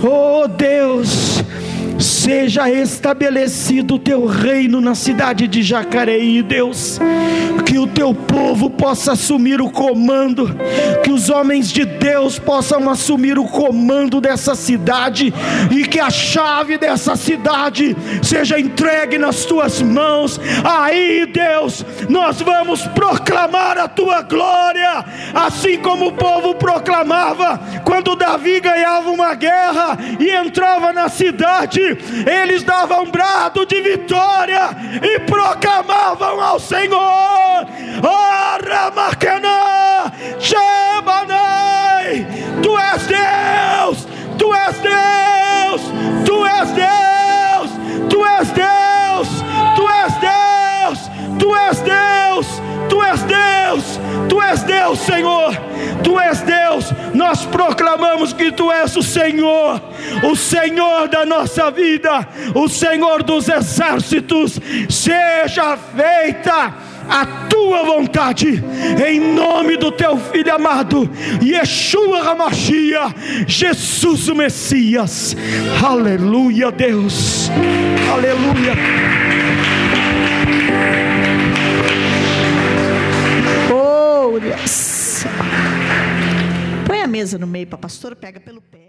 Oh Deus, seja estabelecido o teu reino na cidade de Jacareí, Deus. Que o teu povo possa assumir o comando, que os homens de Deus possam assumir o comando dessa cidade e que a chave dessa cidade seja entregue nas tuas mãos. Aí, Deus, nós vamos proclamar a tua glória, assim como o povo proclamava quando Davi ganhava uma guerra e entrava na cidade eles davam um brado de vitória e proclamavam ao Senhor: Shebanai, Tu és Deus, Tu és Deus, Tu és Deus, Tu és Deus, Tu és Deus, Tu és Deus, Tu és Deus, Tu és Deus, Senhor, Tu és Deus. Nós proclamamos que Tu és o Senhor, o Senhor da nossa vida, o Senhor dos exércitos. Seja feita a tua vontade, em nome do teu filho amado, Yeshua Hamashia, Jesus o Messias. Aleluia, Deus. Aleluia. Deus. Põe a mesa no meio para a pastora, pega pelo pé.